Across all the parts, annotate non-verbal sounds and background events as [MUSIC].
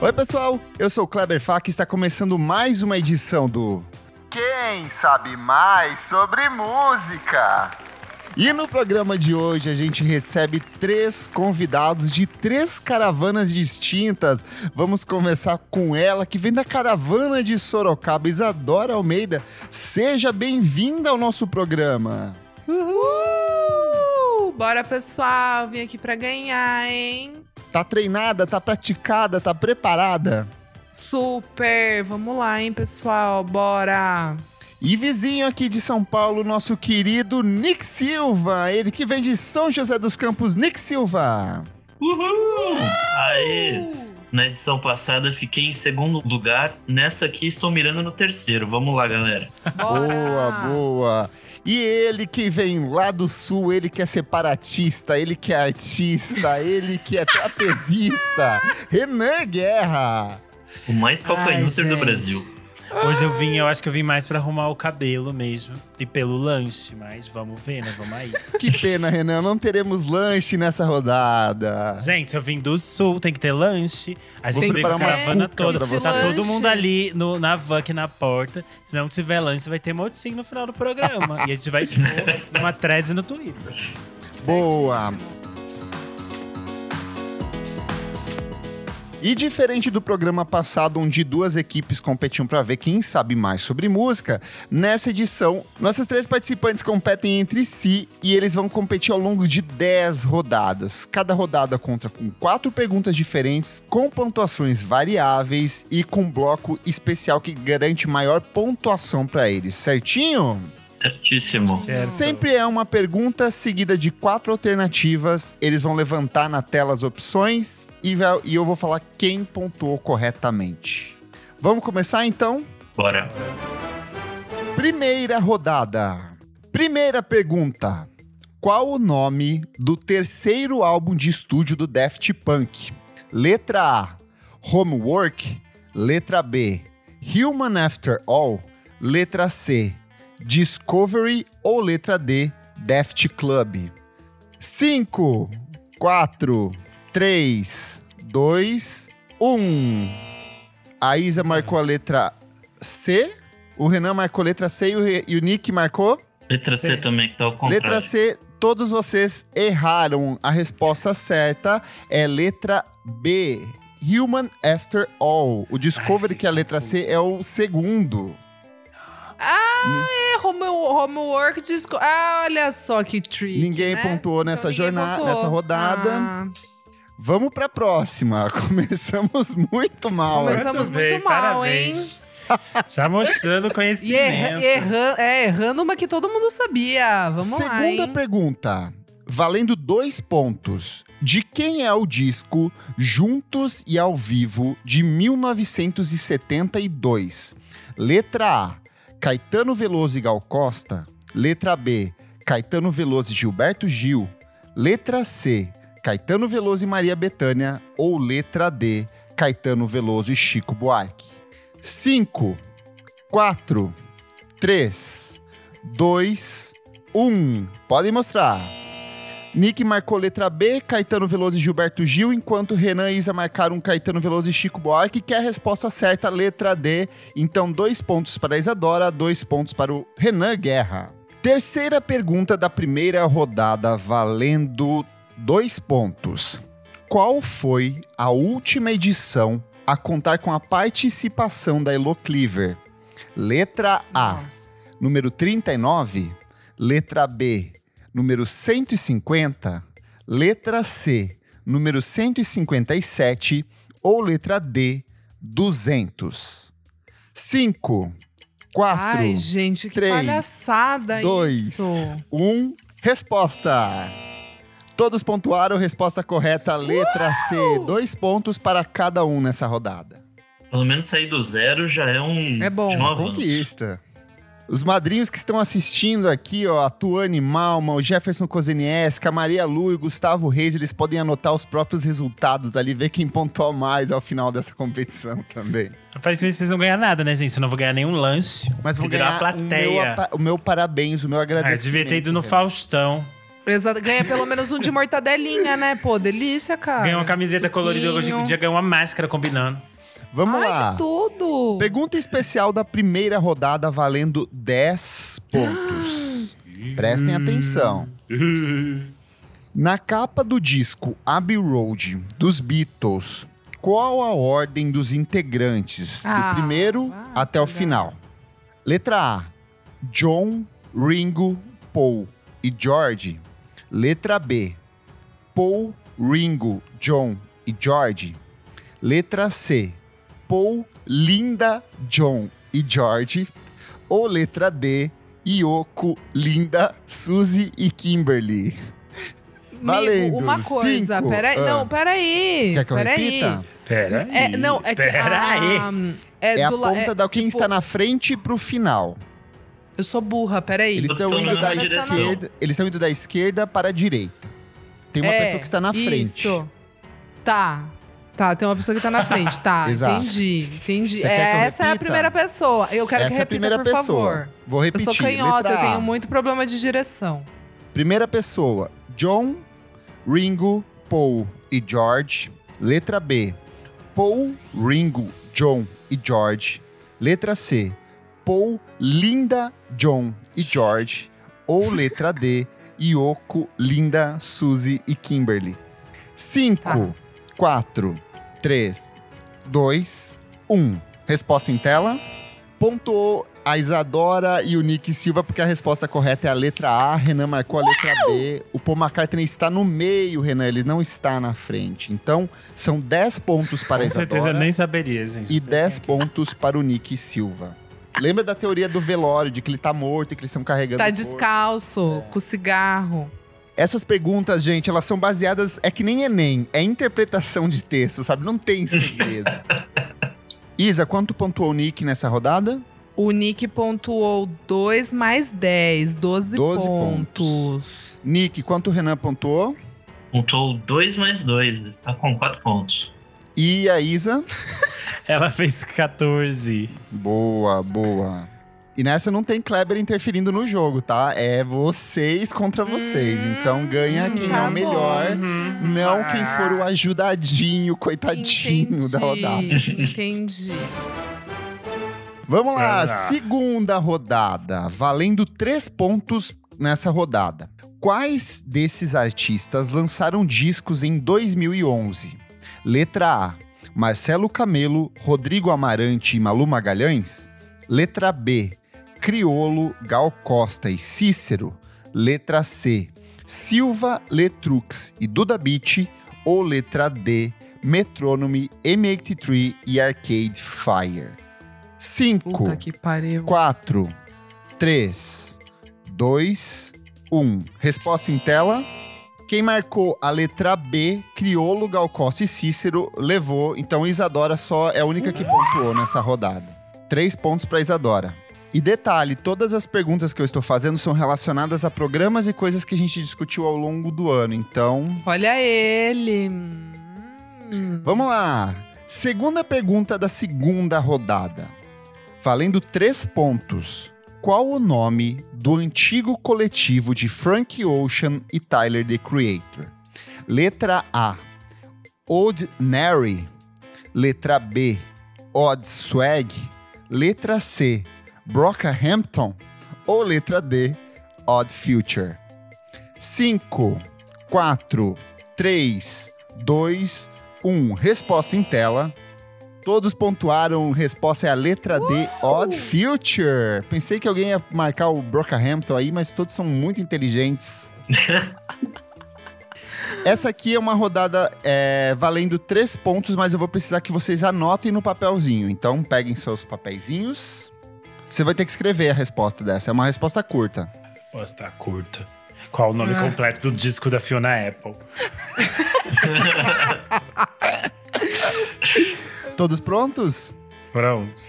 Oi, pessoal, eu sou o Kleber Fak e está começando mais uma edição do Quem Sabe Mais sobre Música? E no programa de hoje a gente recebe três convidados de três caravanas distintas. Vamos começar com ela, que vem da caravana de Sorocaba, Isadora Almeida. Seja bem-vinda ao nosso programa. Uhul! Bora, pessoal, vim aqui pra ganhar, hein? Tá treinada, tá praticada, tá preparada? Super! Vamos lá, hein, pessoal? Bora! E vizinho aqui de São Paulo, nosso querido Nick Silva, ele que vem de São José dos Campos, Nick Silva. Uhul! Aê! Na edição passada fiquei em segundo lugar, nessa aqui estou mirando no terceiro. Vamos lá, galera. Bora! Boa, boa. E ele que vem lá do sul, ele que é separatista, ele que é artista, [LAUGHS] ele que é trapezista, Renan Guerra. O mais calcanhoter do. Brasil. Hoje eu vim, eu acho que eu vim mais pra arrumar o cabelo mesmo. E pelo lanche, mas vamos ver, né? Vamos aí. [LAUGHS] Que pena, Renan, não teremos lanche nessa rodada. Gente, se eu vim do sul, tem que ter lanche. A gente veio com a caravana toda. Tá todo Lanche. mundo ali no, na van aqui na porta. Se não tiver lanche, vai ter motim no final do programa. e a gente vai expor [LAUGHS] numa thread no Twitter. Boa. E diferente do programa passado, onde duas equipes competiam para ver quem sabe mais sobre música, nessa edição, nossos três participantes competem entre si e eles vão competir ao longo de 10 rodadas. Cada rodada conta com quatro perguntas diferentes, com pontuações variáveis e com um bloco especial que garante maior pontuação para eles, certinho? Certíssimo. Certo. Sempre é uma pergunta seguida de quatro alternativas. Eles vão levantar na tela as opções e, e eu vou falar quem pontuou corretamente. Vamos começar então? Bora. Primeira rodada. Primeira pergunta. Qual o nome do terceiro álbum de estúdio do Daft Punk? Letra A: Homework. Letra B: Human After All. Letra C: Discovery ou letra D: Daft Club. 5, 4, 3, 2, 1. A Isa marcou a letra C. O Renan marcou letra C e o, Re- e o Nick marcou? Letra C Sim. também, que tá ao contrário. Letra C, todos vocês erraram. A resposta certa é letra B. Human After All. O Discovery, Ai, que é a letra C, é o segundo. Ah, é, home, homework disco. Ah, olha só que trick. Ninguém né? pontuou nessa ninguém jornada, pontuou. nessa rodada. Ah, Vamos pra próxima. [LAUGHS] Começamos muito mal. Começamos bem, muito mal, hein? parabéns. Já mostrando E conhecimento. erra, erra, é, errando uma que todo mundo sabia. Vamos lá, Segunda hein? pergunta. Valendo dois pontos. De quem é o disco Juntos e ao Vivo de 1972? Letra A: Caetano Veloso e Gal Costa. Letra B: Caetano Veloso e Gilberto Gil. Letra C: Caetano Veloso e Maria Bethânia. Ou letra D: Caetano Veloso e Chico Buarque. 5, 4, 3, 2, 1. Podem mostrar. Nick marcou letra B, Caetano Veloso e Gilberto Gil, enquanto Renan e Isa marcaram Caetano Veloso e Chico Buarque, que é a resposta certa, letra D. Então, dois pontos para a Isadora, dois pontos para o Renan Guerra. Terceira pergunta da primeira rodada, valendo dois pontos. Qual foi a última edição a contar com a participação da Elo Cleaver? Letra A Nossa. número 39, letra B, número 150, letra C, número 157 ou letra D, 200. 5, 4, Ai, gente, que três, palhaçada dois. isso. 1. Resposta. Todos pontuaram, resposta correta, letra C. Dois pontos para cada um nessa rodada. Pelo menos sair do zero já é um, É bom. é um. Conquista. Os madrinhos que estão assistindo aqui, ó, a Tuane Malma, o Jefferson Cozeniesca, a Maria Lu e o Gustavo Reis, eles podem anotar os próprios resultados ali, ver quem pontuou mais ao final dessa competição [LAUGHS] também. Aparentemente vocês não ganham nada, né, gente? Eu não vou ganhar nenhum lanche. Mas vou ganhar a o meu, plateia. o meu parabéns, o meu Ah, agradecimento. devia ter ido no cara. Faustão. Exato. Ganha pelo menos um de mortadelinha, né? Pô, delícia, cara. Ganhar uma camiseta Suquinho. colorida. Hoje em dia ganhar uma máscara combinando. Vamos Ai, lá. tudo! Pergunta especial da primeira rodada valendo 10 pontos. [GASPS] Prestem atenção. [GASPS] Na capa do disco Abbey Road dos Beatles, qual a ordem dos integrantes Ah, do primeiro vai até o final? Letra A: John, Ringo, Paul e George. Letra B: Paul, Ringo, John e George. Letra C: Paul, Linda, John e George. Ou letra D: Yoko, Linda, Suzy e Kimberly. Valendo. Uma coisa. Cinco. Peraí. Ah. Não, peraí. Quer que eu peraí. repita? Pera aí. É, não, é que. Pera aí. ah, é, É a ponta é, da quem tipo, está na frente pro final. Eu sou burra, peraí. Eles estão indo da esquerda. Eles estão indo da esquerda para a direita. Tem uma É, pessoa que está na frente. Isso. Tá. Tá, tem uma pessoa que tá na frente. Tá, [LAUGHS] Exato. entendi. Entendi. Eu Essa é a repita? primeira pessoa. Eu quero Essa que é a repita, primeira por pessoa. favor. Vou Eu repetir. sou canhota, eu tenho muito problema de direção. Primeira pessoa: John, Ringo, Paul e George. Letra B: Paul, Ringo, John e George. Letra C: Paul, Linda, John e George. Ou letra D: Yoko, Linda, Suzy e Kimberly. 5, Tá. 4, 3, 2, 1. Resposta em tela. Pontuou a Isadora e o Nick Silva, porque a resposta correta é a letra A. Renan marcou a letra B. O Paul McCartney está no meio, Renan. Ele não está na frente. Então, são 10 pontos para a Com certeza Isadora eu nem saberia, gente. e 10 pontos para o Nick Silva. Lembra da teoria do velório, de que ele tá morto e que eles estão carregando Tá o corpo? descalço, com cigarro. Essas perguntas, gente, elas são baseadas. É que nem Enem, é interpretação de texto, sabe? Não tem segredo. [LAUGHS] Isa, quanto pontuou o Nick nessa rodada? O Nick pontuou 2 mais 10, 12, 12 pontos. Nick, quanto o Renan pontuou? Pontuou 2 mais 2, está com 4 pontos. E a Isa? [LAUGHS] Ela fez 14. Boa, boa. E nessa não tem Kleber interferindo no jogo, tá? É vocês contra vocês. então ganha quem é tá o melhor, Uhum. não quem for o ajudadinho, coitadinho Entendi, da rodada. Entendi. Vamos lá, Vamos lá. segunda rodada, valendo três pontos nessa rodada. Quais desses artistas lançaram discos em 2011? Letra A: Marcelo Camelo, Rodrigo Amarante e Malu Magalhães. Letra B: Criolo, Gal Costa e Cícero. Letra C: Silva, Letrux e Duda Beat. Ou letra D: Metrônome, M83 e Arcade Fire. 5, Puta que pariu. 4, 3, 2, 1. Resposta em tela. Quem marcou a letra B, Criolo, Gal Costa e Cícero, levou. Então Isadora só é a única que pontuou nessa rodada. Três pontos para Isadora. E detalhe, todas as perguntas que eu estou fazendo são relacionadas a programas e coisas que a gente discutiu ao longo do ano. Então, Olha ele. Hum. Vamos lá. Segunda pergunta da segunda rodada. Valendo três pontos. Qual o nome do antigo coletivo de Frank Ocean e Tyler, the Creator? Letra A. Ordinary. Letra B. Odd Swag. Letra C. Brockhampton. Ou letra D. Odd Future. 5, 4, 3, 2, 1. Resposta em tela. Todos pontuaram. Resposta é a letra D, Odd Future. Pensei que alguém ia marcar o Brockhampton aí, mas todos são muito inteligentes. [LAUGHS] Essa aqui é uma rodada é, valendo três pontos, mas eu vou precisar que vocês anotem no papelzinho. Então, peguem seus papeizinhos. Você vai ter que escrever a resposta dessa. É uma resposta curta. Posso estar curta. Qual o nome Ah. completo do disco da Fiona Apple? [LAUGHS] Todos prontos? Pronto.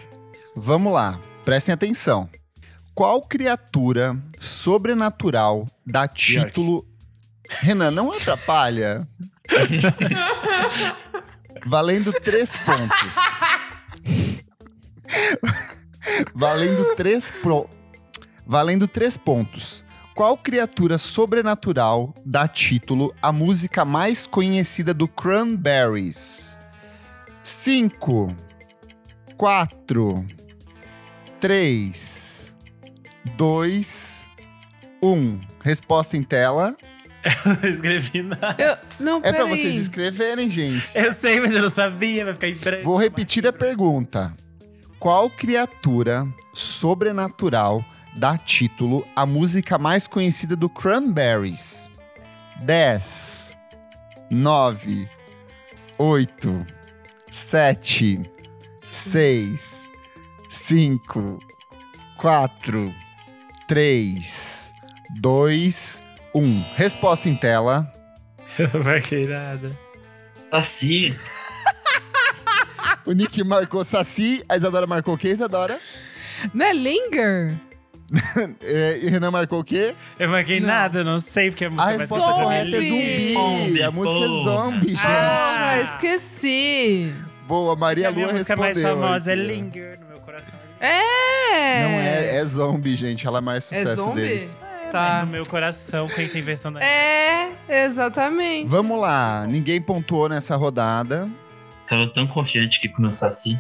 Vamos lá, prestem atenção. Qual criatura sobrenatural dá título. Renan, não atrapalha. [LAUGHS] Valendo três pontos. [LAUGHS] Valendo três pro... Valendo três pontos. Qual criatura sobrenatural dá título à música mais conhecida do Cranberries? 5, 4, 3, 2, 1. Resposta em tela. não escrevi nada. Eu, não, É pra peraí. vocês escreverem, gente. Eu sei, mas eu não sabia, vai ficar em branco. Vou repetir a pergunta. Qual criatura sobrenatural dá título à música mais conhecida do Cranberries? 10, 9, 8, 7, 6, 5, 4, 3, 2, 1. Resposta em tela. [LAUGHS] Não marquei nada. Assim, O Nick marcou Saci, a Isadora marcou o quê, Isadora? Não é Linger? [LAUGHS] É, e Renan marcou o quê? Eu marquei Não. nada, não sei porque a música A vai resposta correta é zumbi. Zombie, A música é zombie, gente. Ah, Ah. esqueci. Boa, Maria a minha Lua música mais respondeu. famosa é aqui. Linger, no meu coração. É. Não é, é zombie, gente. Ela é mais sucesso zombie? deles. Tá. Mas no meu coração, quem tem versão da... É, exatamente. Vamos lá. Ninguém pontuou nessa rodada. Tava tão confiante que começou assim.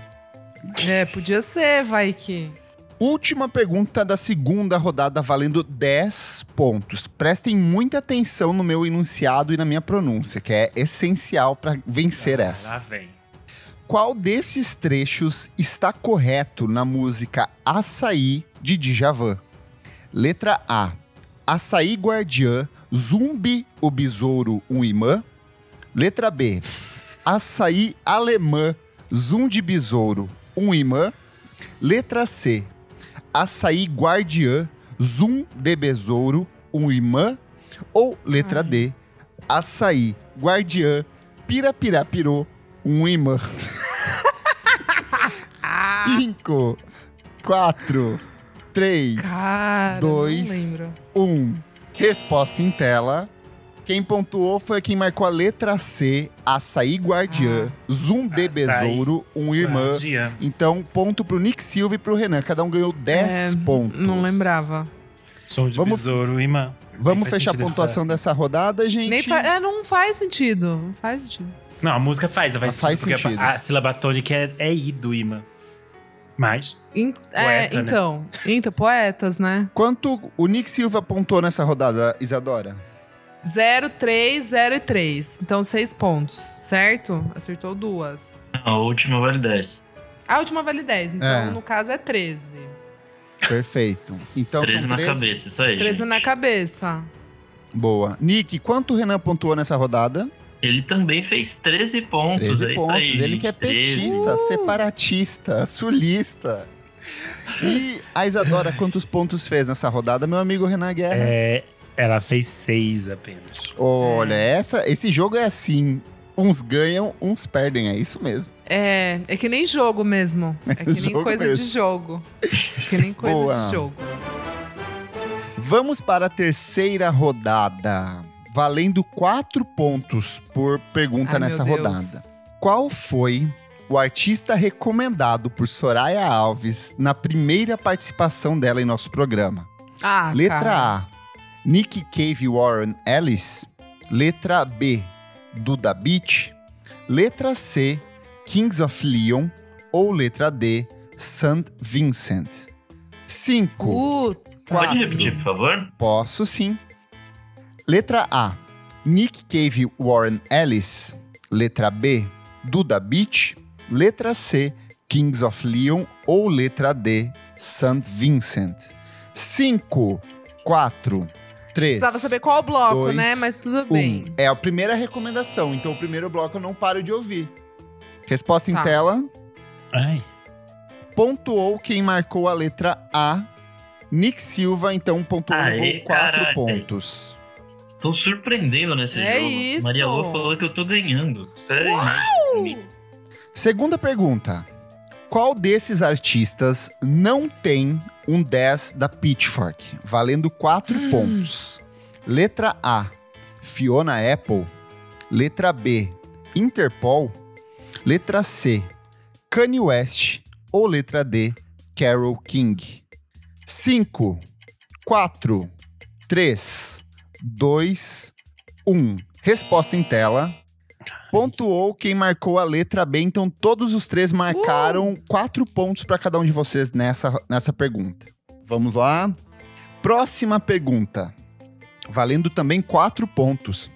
É, podia ser, vai que. Última pergunta da segunda rodada, valendo 10 pontos. Prestem muita atenção no meu enunciado e na minha pronúncia, que é essencial para vencer essa. Lá vem. Qual desses trechos está correto na música Açaí de Djavan? Letra A. Açaí Guardiã, Zumbi o Besouro, um imã. Letra B. Açaí Alemã, Zum de Besouro, um imã. Letra C. Açaí Guardiã, Zum de Besouro, um imã. Ou letra D. Açaí Guardiã, Pirapirapirô, um imã. [LAUGHS] Ah, Cinco, quatro, três, cara, dois. um. Resposta em tela. Quem pontuou foi quem marcou a letra C, Açaí Guardiã, Zum de Açaí Besouro, um irmã. Guardiã. Então, ponto pro Nick Silva e pro Renan. Cada um ganhou 10 É, pontos. Não lembrava. Som de Vamos- besouro, imã. Vamos fechar a pontuação dessa rodada, gente? Nem fa- é, não faz sentido. Não faz sentido. Não, a música faz, não faz, Mas faz sentido, porque sentido. A, a sílaba tônica é, é I do imã. Mas, In- é, Poeta, né? então. Então, poetas, né? Quanto o Nick Silva pontuou nessa rodada, Isadora? 0, 3, 0 e 3. Então, seis pontos, certo? Acertou duas. A última vale 10. A última vale 10. Então, É. no caso, é 13. Perfeito. Então 13 são na 13. cabeça, isso aí. 13 gente. na cabeça. Boa. Nick, quanto o Renan pontuou nessa rodada? Ele também fez 13 pontos. 13 é isso pontos. aí. Ele que é gente. 13. petista, separatista, sulista. E a Isadora, quantos pontos fez nessa rodada, meu amigo Renan Guerra? é, ela fez seis apenas. Olha, essa, esse jogo é assim. Uns ganham, uns perdem. É isso mesmo. É, é que nem jogo mesmo. [LAUGHS] É que nem coisa mesmo. de jogo. É que nem coisa Boa. de jogo. Vamos para a terceira rodada. Valendo quatro pontos por pergunta Ai, nessa rodada. Qual foi o artista recomendado por Soraya Alves na primeira participação dela em nosso programa? Ah, Letra cara. A, Nick Cave Warren Ellis. Letra B, Duda Beach. Letra C, Kings of Leon. Ou letra D, St. Vincent. 5, Puta. Pode repetir, por favor? Posso sim. Letra A, Nick Cave Warren Ellis. Letra B, Duda Beach. Letra C, Kings of Leon. Ou letra D, St. Vincent. 5, 4, 3. Precisava saber qual bloco, dois, né? Mas tudo Um. bem. É a primeira recomendação, então o primeiro bloco eu não paro de ouvir. Resposta em Tá. tela. Ai. Pontuou quem marcou a letra A. Nick Silva, então, pontuou Aê, quatro pontos. Estou surpreendendo nesse É jogo. isso. Maria Lua falou que eu tô ganhando. Isso é. Segunda pergunta. Qual desses artistas não tem um 10 da Pitchfork? Valendo 4 Hum. pontos. Letra A, Fiona Apple. Letra B, Interpol. Letra C, Kanye West. Ou letra D, Carol King. 5, 4, 3, 2, 1. Resposta em tela. Pontuou quem marcou a letra B, então todos os três marcaram quatro pontos para cada um de vocês nessa, nessa pergunta. Vamos lá. Próxima pergunta. Valendo também quatro pontos.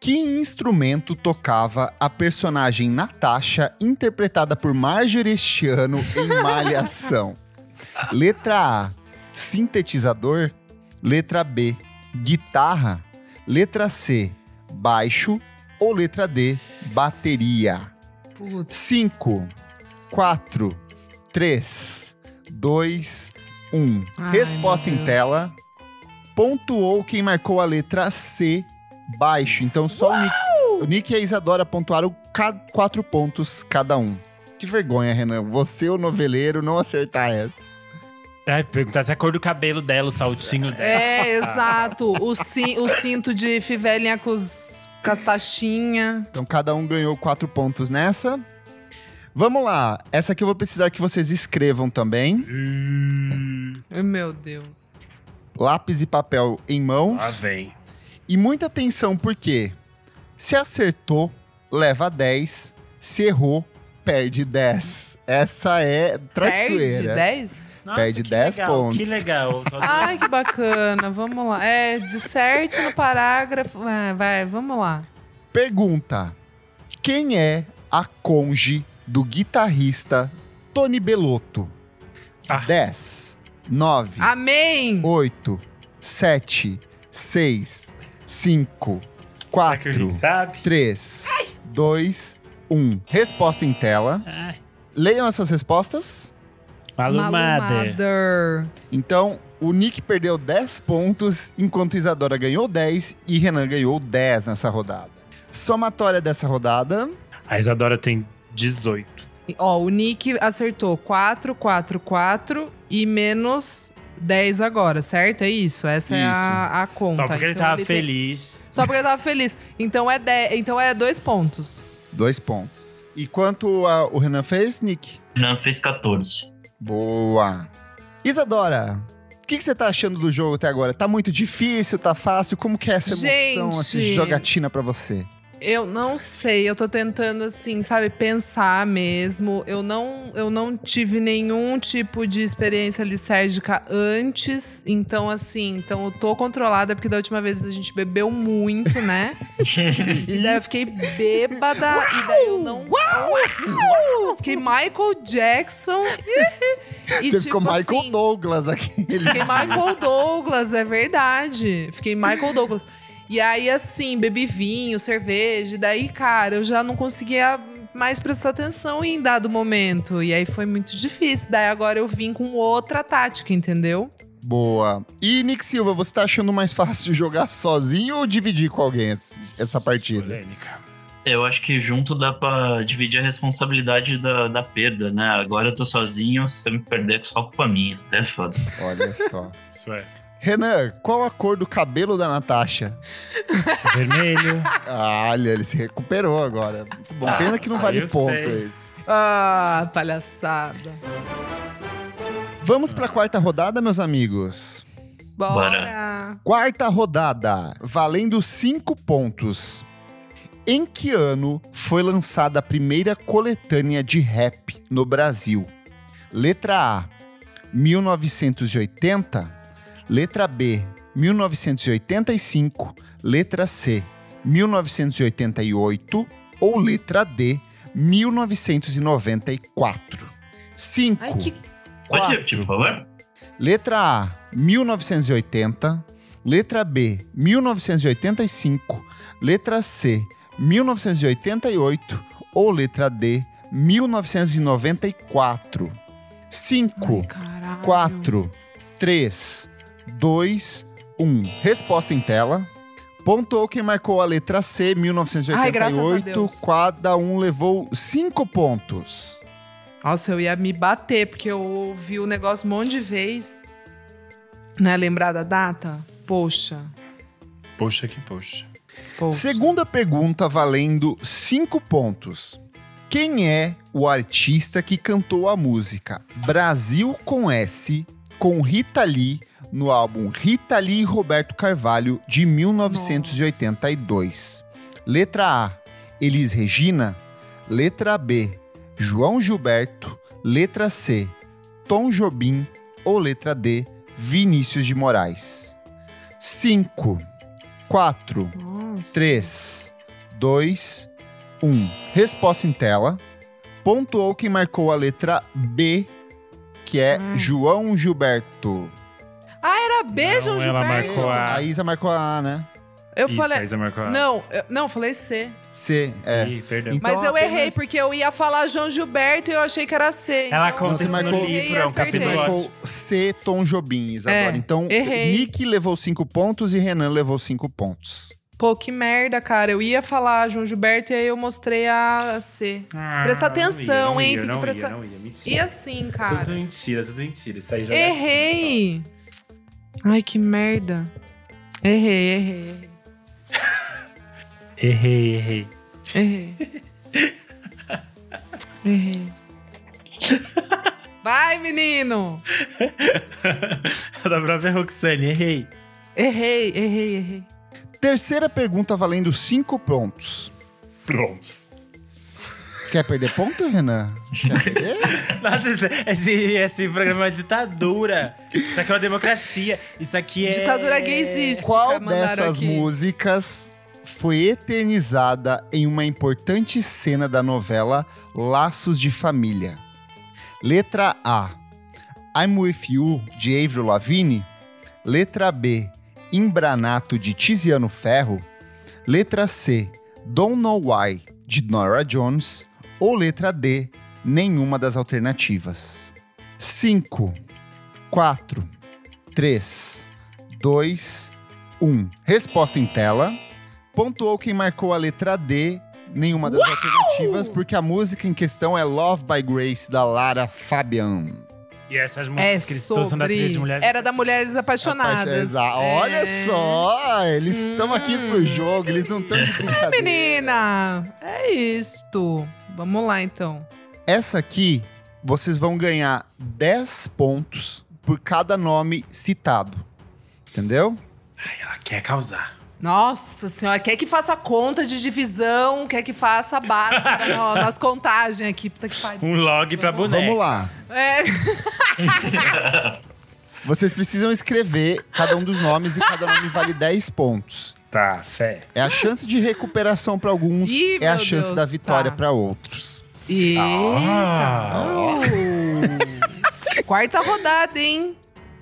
Que instrumento tocava a personagem Natasha, interpretada por Marjorie este ano em [LAUGHS] Malhação? Letra A, sintetizador. Letra B, guitarra. Letra C, baixo. Ou letra D, bateria. Putz. 5, 4, 3, 2, 1. Ai, Resposta em tela. Pontuou quem marcou a letra C, baixo. Então só o Nick, o Nick e a Isadora pontuaram 4 pontos cada um. Que vergonha, Renan. Você, o noveleiro, não acertar essa. Ai, perguntar se é a cor do cabelo dela, o saltinho dela. É, exato. O, ci- o cinto de fivelinha com, os, com as taxinhas. Então cada um ganhou 4 pontos nessa. Vamos lá. Essa aqui eu vou precisar que vocês escrevam também. Hum, Meu Deus. Lápis e papel em mãos. lá vem. E muita atenção, porque se acertou, leva 10. Se errou, perde 10. Essa é Perde traiçoeira. 10? Nossa, Perde que 10 legal, pontos. Que legal. Ai, que bacana. Vamos lá. É, disserte no parágrafo. É, vai, vamos lá. Pergunta: Quem é a conge do guitarrista Tony Belotto? Ah. 10, 9, Amém! 8, 7, 6, 5, Será que a 4, gente sabe? 3, 2, 1. Resposta em tela. Ai. Leiam as suas respostas. Malumada. Malumader. Então, o Nick perdeu 10 pontos, enquanto Isadora ganhou 10 e Renan ganhou 10 nessa rodada. Somatória dessa rodada. A Isadora tem 18. Ó, o Nick acertou 4, 4, 4 e menos 10 agora, certo? É isso? Essa é Isso. a, a conta. Só porque ele Então tava tem- feliz. Só porque ele tava feliz. Então é, 10, então é dois pontos. Dois pontos. E quanto a- o Renan fez, Nick? Renan fez 14. Boa. Isadora, o que, que você tá achando do jogo até agora? Tá muito difícil? Tá fácil? Como que é essa emoção, essa Gente. jogatina pra você? Eu não sei, eu tô tentando assim, sabe, pensar mesmo. Eu não, eu não tive nenhum tipo de experiência lisérgica antes, então assim, então eu tô controlada porque da última vez a gente bebeu muito, né? [LAUGHS] e daí eu fiquei bêbada e daí eu não Fiquei Michael Jackson. [LAUGHS] e, você tipo, ficou Michael assim, Douglas aqui. Fiquei Michael Douglas, é verdade. Fiquei Michael Douglas. E aí, assim, bebi vinho, cerveja. E daí, cara, eu já não conseguia mais prestar atenção em dado momento. E aí foi muito difícil. Daí agora eu vim com outra tática, entendeu? Boa. E Nick Silva, você tá achando mais fácil [LAUGHS] jogar sozinho ou dividir com alguém essa partida? Polêmica. Eu acho que junto dá pra dividir a responsabilidade da, da perda, né? Agora eu tô sozinho, se você me perder, é só culpa minha. É foda. Olha só. [LAUGHS] Isso é. Renan, qual a cor do cabelo da Natasha? [LAUGHS] Vermelho. Ah, olha, ele se recuperou agora. Muito bom. Pena que não Ah, vale ponto sei. esse. Ah, palhaçada. Vamos pra quarta rodada, meus amigos. Bora. Quarta rodada, valendo cinco pontos. Em que ano foi lançada a primeira coletânea de rap no Brasil? Letra A, 1980. Letra B, 1985. Letra C, 1988. Ou letra D, 1994. 5. Ai, que. Pode Quatro. repetir, por favor? Letra A, 1980. Letra B, 1985. Letra C, 1988. Ou letra D, 1994. 5, Ai, caralho. 4, 3, 2, 1. Resposta em tela. Pontuou quem marcou a letra C, Ai, graças a 1988. Deus. Cada um levou 5 pontos. Nossa, eu ia me bater, porque eu ouvi o negócio um monte de vez. Não é lembrar da data? Poxa. Poxa que poxa. poxa. Segunda pergunta valendo 5 pontos. Quem é o artista que cantou a música Brasil com S com Rita Lee no álbum Rita Lee e Roberto Carvalho de 1982? Letra A, Elis Regina. Letra B, João Gilberto. Letra C, Tom Jobim. Ou letra D, Vinícius de Moraes. 5, 4, Nossa. 3, 2, 1. Resposta em tela. Pontuou quem marcou a letra B, que é Hum. João Gilberto. Ah, era beijo, Não, Gilberto. ela marcou a- A Isa marcou a A, né? Eu Isso, falei. a Isa marcou a- Não, eu, não, eu falei C. C, é. Ih, perdão. Então, Mas eu apenas- errei, porque eu ia falar João Gilberto e eu achei que era C. Ela então conta você isso marcou- no livro, é um Acertei. Você capítulo marcou. C, Tom Jobim, Isadora. É, então, errei. Nick levou 5 pontos e Renan levou 5 pontos. Pô, que merda, cara. Eu ia falar João Gilberto e aí eu mostrei a C. Ah, Presta não ia, atenção, não hein, ia, tem que não prestar- Ia, não ia, mentira. E assim, cara. Tudo mentira, tudo mentira. Isso aí já é assim, Errei. Ai, que merda. Errei, errei, Errei, errei. errei. Errei. Vai, menino! [LAUGHS] da própria Roxane, errei. Errei, errei, errei. Terceira pergunta valendo 5 pontos. Prontos. Quer perder ponto, Renan? Quer perder? [LAUGHS] Nossa, esse, esse, programa é uma ditadura. Isso aqui é uma democracia. Isso aqui é. Ditadura gay existe. Qual dessas aqui. músicas foi eternizada em uma importante cena da novela Laços de Família? Letra A. I'm With You, de Avril Lavigne. Letra B. Imbranato, de Tiziano Ferro. Letra C. Don't Know Why, de Nora Jones. Ou letra D. Nenhuma das alternativas. 5, 4, 3, 2, 1. Resposta em tela. Pontuou quem marcou a letra D, nenhuma das alternativas, porque a música em questão é Love by Grace, da Lara Fabian. E essas É músicas que eles são da trilha de sobre... mulheres. Era da Mulheres Apaixonadas. Olha É. só, eles estão aqui pro Hum. jogo, eles não estão de brincadeira. Menina, é isto. Vamos lá, então. Essa aqui, vocês vão ganhar 10 pontos por cada nome citado. Entendeu? Ela quer causar. Nossa senhora, quer que faça conta de divisão, quer que faça basta [LAUGHS] no- nas contagens aqui. Puta que pariu. Um log pra boneco. Vamos lá. É. Vocês precisam escrever cada um dos nomes e cada nome vale 10 pontos. Tá, fé. É a chance de recuperação para alguns, Ih, é a chance Deus, da vitória tá. para outros. Eita. Ah. Uh. Quarta rodada, hein?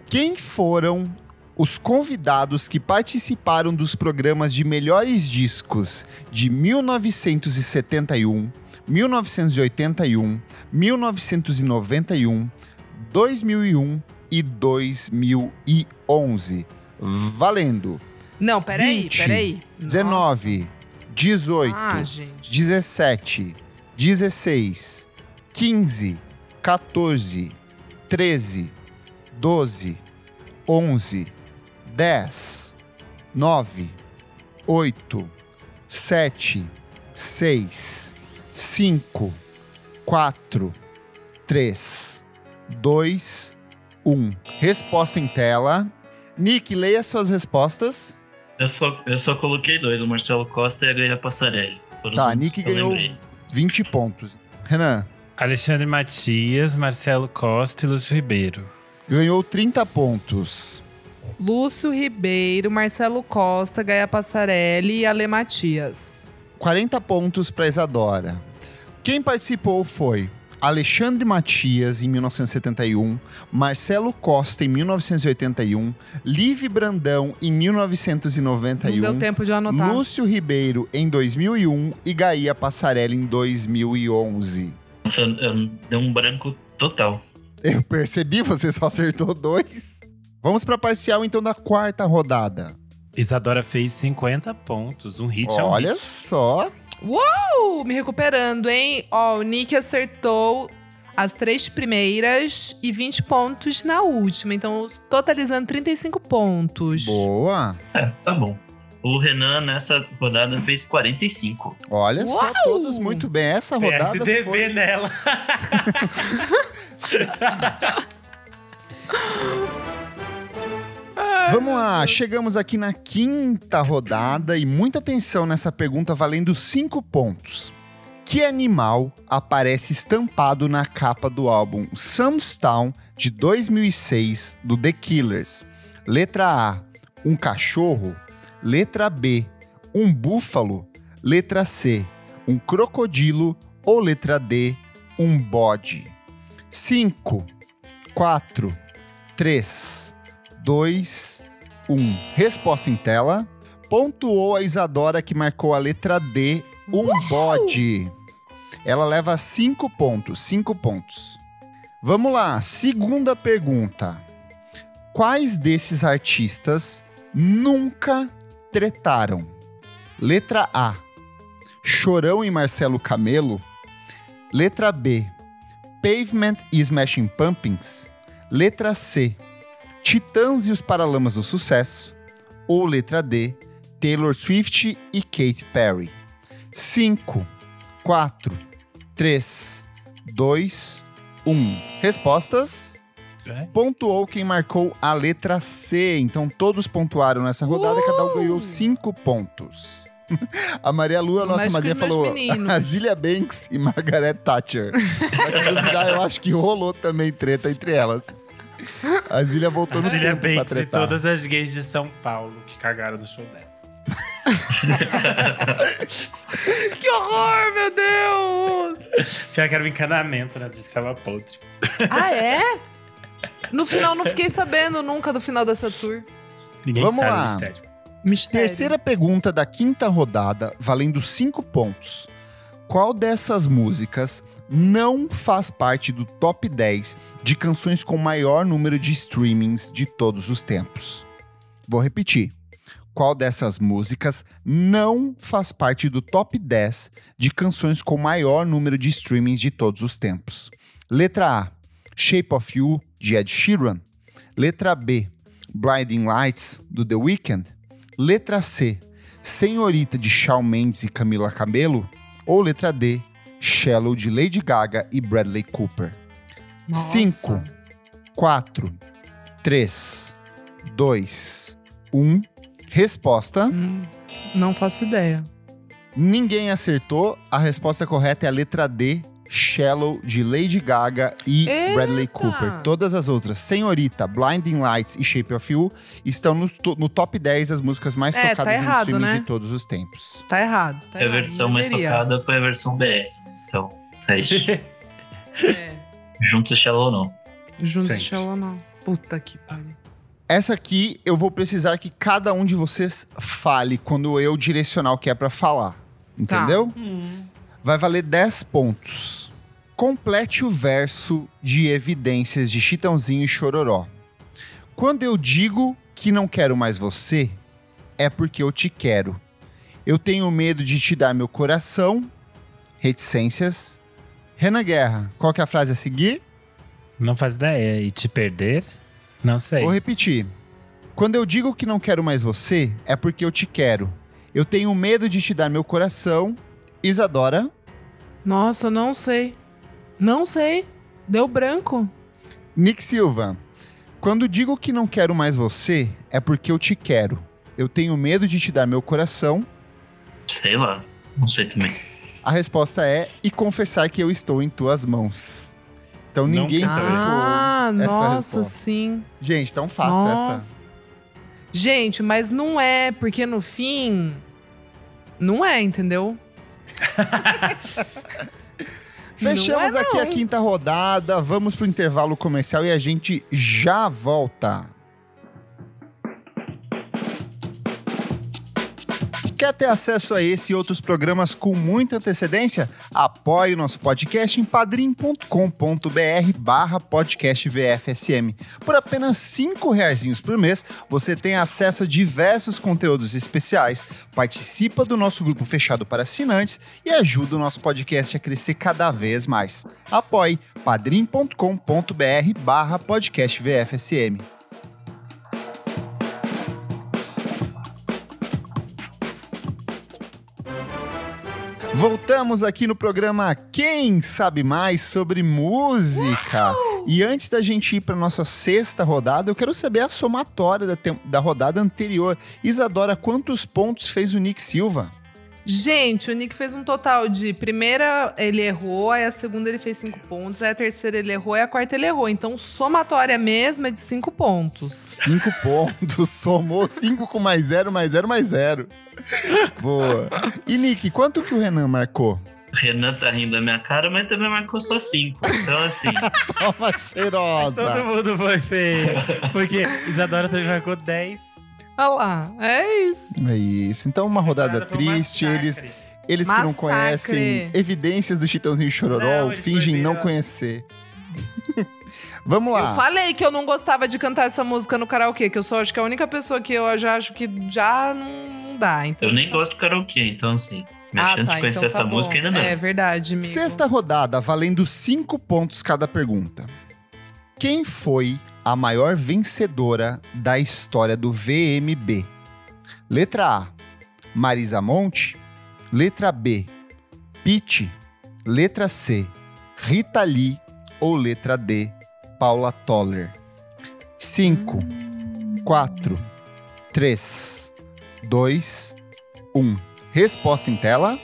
Quem foram os convidados que participaram dos programas de melhores discos de 1971, 1981, 1991, 2001 e 2011? Valendo! Não, peraí, 20, peraí. 19, 18, Nossa. Ah, gente. 17, 16, 15, 14, 13, 12, 11, 10, 9, 8, 7, 6, 5, 4, 3, 2, 1. Resposta em tela. Nick, leia suas respostas. Eu só, eu só coloquei dois, o Marcelo Costa e a Gaia Passarelli. Tá, Nick ganhou lembrei. 20 pontos. Renan, Alexandre Matias, Marcelo Costa e Lúcio Ribeiro. ganhou 30 pontos. Lúcio Ribeiro, Marcelo Costa, Gaia Passarelli e Ale Matias. 40 pontos para Isadora. Quem participou foi Alexandre Matias, em 1971, Marcelo Costa, em 1981, Live Brandão, em Não 1991, deu tempo de anotar. Lúcio Ribeiro, em 2001 e Gaia Passarelli, em 2011. Nossa, eu- eu- deu um branco total. Eu percebi, você só acertou dois. Vamos para parcial, então, da quarta rodada. Isadora fez 50 pontos. Um hit é um Olha hit. só. Uh, me recuperando, hein? Ó, o Nick acertou as três primeiras e 20 pontos na última. Então, totalizando 35 pontos. Boa. É, tá bom. O Renan, nessa rodada, fez 45. Olha só, todos muito bem. Essa rodada PSDB foi... nela. [LAUGHS] [LAUGHS] Vamos lá, chegamos aqui na quinta rodada e muita atenção nessa pergunta valendo cinco pontos. Que animal aparece estampado na capa do álbum Town de 2006 do The Killers? Letra A, um cachorro. Letra B, um búfalo. Letra C, um crocodilo. Ou letra D, um bode. 5, 4, 3, 2, 1. Resposta em tela. Pontuou a Isadora que marcou a letra D, um bode. Ela leva cinco pontos, cinco pontos. Vamos lá, segunda pergunta. Quais desses artistas nunca tretaram? Letra A. Chorão e Marcelo Camelo. Letra B. Pavement e Smashing Pumpkins. Letra C. Titãs e os Paralamas do Sucesso. Ou letra D. Taylor Swift e Katy Perry. 5, 4, 3, 2, 1. Respostas? É. Pontuou quem marcou a letra C. Então todos pontuaram nessa rodada, cada um ganhou 5 pontos. [LAUGHS] A Maria Lua, nossa Mas madrinha, falou meninos. [LAUGHS] a Zilia Banks e Margaret Thatcher. Mas se duvidar, eu acho que rolou também treta entre elas. A Zilia voltou no Cecília tempo pra Banks e tretar. todas as gays de São Paulo que cagaram no show dela. [LAUGHS] Que horror, meu Deus! Pior que era um encanamento, né? Disse que tava podre. Ah, é? No final, não fiquei sabendo nunca do final dessa tour. Ninguém Vamos sabe lá. o mistério. Mistério. Terceira pergunta da quinta rodada, valendo 5 pontos. Qual dessas músicas não faz parte do top 10 de canções com maior número de streamings de todos os tempos? Vou repetir. Qual dessas músicas não faz parte do top 10 de canções com maior número de streamings de todos os tempos? Letra A: Shape of You, de Ed Sheeran. Letra B: Blinding Lights, do The Weeknd. Letra C: Senhorita, de Shawn Mendes e Camila Cabello. Ou letra D: Shallow, de Lady Gaga e Bradley Cooper. Nossa. 5, 4, 3, 2, 1. Resposta: Hum, não faço ideia. ninguém acertou. A resposta correta é a letra D. Shallow, de Lady Gaga e Eita! Bradley Cooper. Todas as outras, Senhorita, Blinding Lights e Shape of You, estão no, no top 10 das músicas mais É, tá tocadas em errado, streamings né? de todos os tempos. Tá errado. Tá a errado. versão mais Deveria. tocada foi a versão BR. Então, é isso. [LAUGHS] É. Juntos Shallow não. Juntos Sempre. Shallow não. Puta que pariu. Essa aqui eu vou precisar que cada um de vocês fale quando eu direcionar o que é pra falar. Tá. Entendeu? Vai valer 10 pontos. Complete o verso de evidências de Chitãozinho e Chororó. Quando eu digo que não quero mais você, é porque eu te quero. Eu tenho medo de te dar meu coração. Reticências. Renan Guerra, qual que é a frase a seguir? Não faz ideia. E te perder? Não sei. Vou repetir. Quando eu digo que não quero mais você, é porque eu te quero. Eu tenho medo de te dar meu coração. Isadora. Nossa, não sei. Não sei. Deu branco. Nick Silva. Quando digo que não quero mais você, é porque eu te quero. Eu tenho medo de te dar meu coração. Sei lá. Não sei também. A resposta é e confessar que eu estou em tuas mãos. Então Não ninguém acertou Ah, essa nossa, resposta. sim. Gente, tão fácil Nossa. essa. Gente, mas não é, porque no fim. Não é, entendeu? [LAUGHS] Fechamos Não é, aqui a quinta rodada, vamos pro intervalo comercial e a gente já volta. Quer ter acesso a esse e outros programas com muita antecedência? Apoie o nosso podcast em padrim.com.br barra podcast VFSM. Por apenas cinco reaisinhos por mês, você tem acesso a diversos conteúdos especiais, participa do nosso grupo fechado para assinantes e ajuda o nosso podcast a crescer cada vez mais. Apoie padrim.com.br barra podcast VFSM. Voltamos aqui no programa Quem Sabe Mais sobre Música. E antes da gente ir para nossa sexta rodada, eu quero saber a somatória da, da rodada anterior. Isadora, quantos pontos fez o Nick Silva? Gente, o Nick fez um total de primeira ele errou, aí a segunda ele fez cinco pontos, aí a terceira ele errou e a quarta ele errou. Então, somatória mesmo é de cinco pontos. Cinco [LAUGHS] pontos, somou cinco com mais zero, mais zero, mais zero. Boa. E Nick, quanto que o Renan marcou? Renan tá rindo da minha cara, mas também marcou só cinco. Então, assim, [LAUGHS] Toma cheirosa. Todo mundo foi feio. Porque Isadora também marcou 10. Olha lá, é isso. É isso. Então, uma rodada um triste. massacre. Eles, eles que não conhecem evidências do Chitãozinho Chororó Não, fingem não conhecer. [LAUGHS] Vamos lá. Eu falei que eu não gostava de cantar essa música no karaokê, que eu sou acho que a única pessoa que eu já acho que já não dá. Então eu nem gosto de karaokê, então assim, minha ah, chance tá, de conhecer então tá essa bom. música ainda não. É verdade, amigo. Sexta rodada, valendo cinco pontos cada pergunta. Quem foi a maior vencedora da história do VMB? Letra A, Marisa Monte. Letra B, Pete. Letra C, Rita Lee. Ou letra D, Paula Toller. 5, 4, 3, 2, 1. Resposta em tela.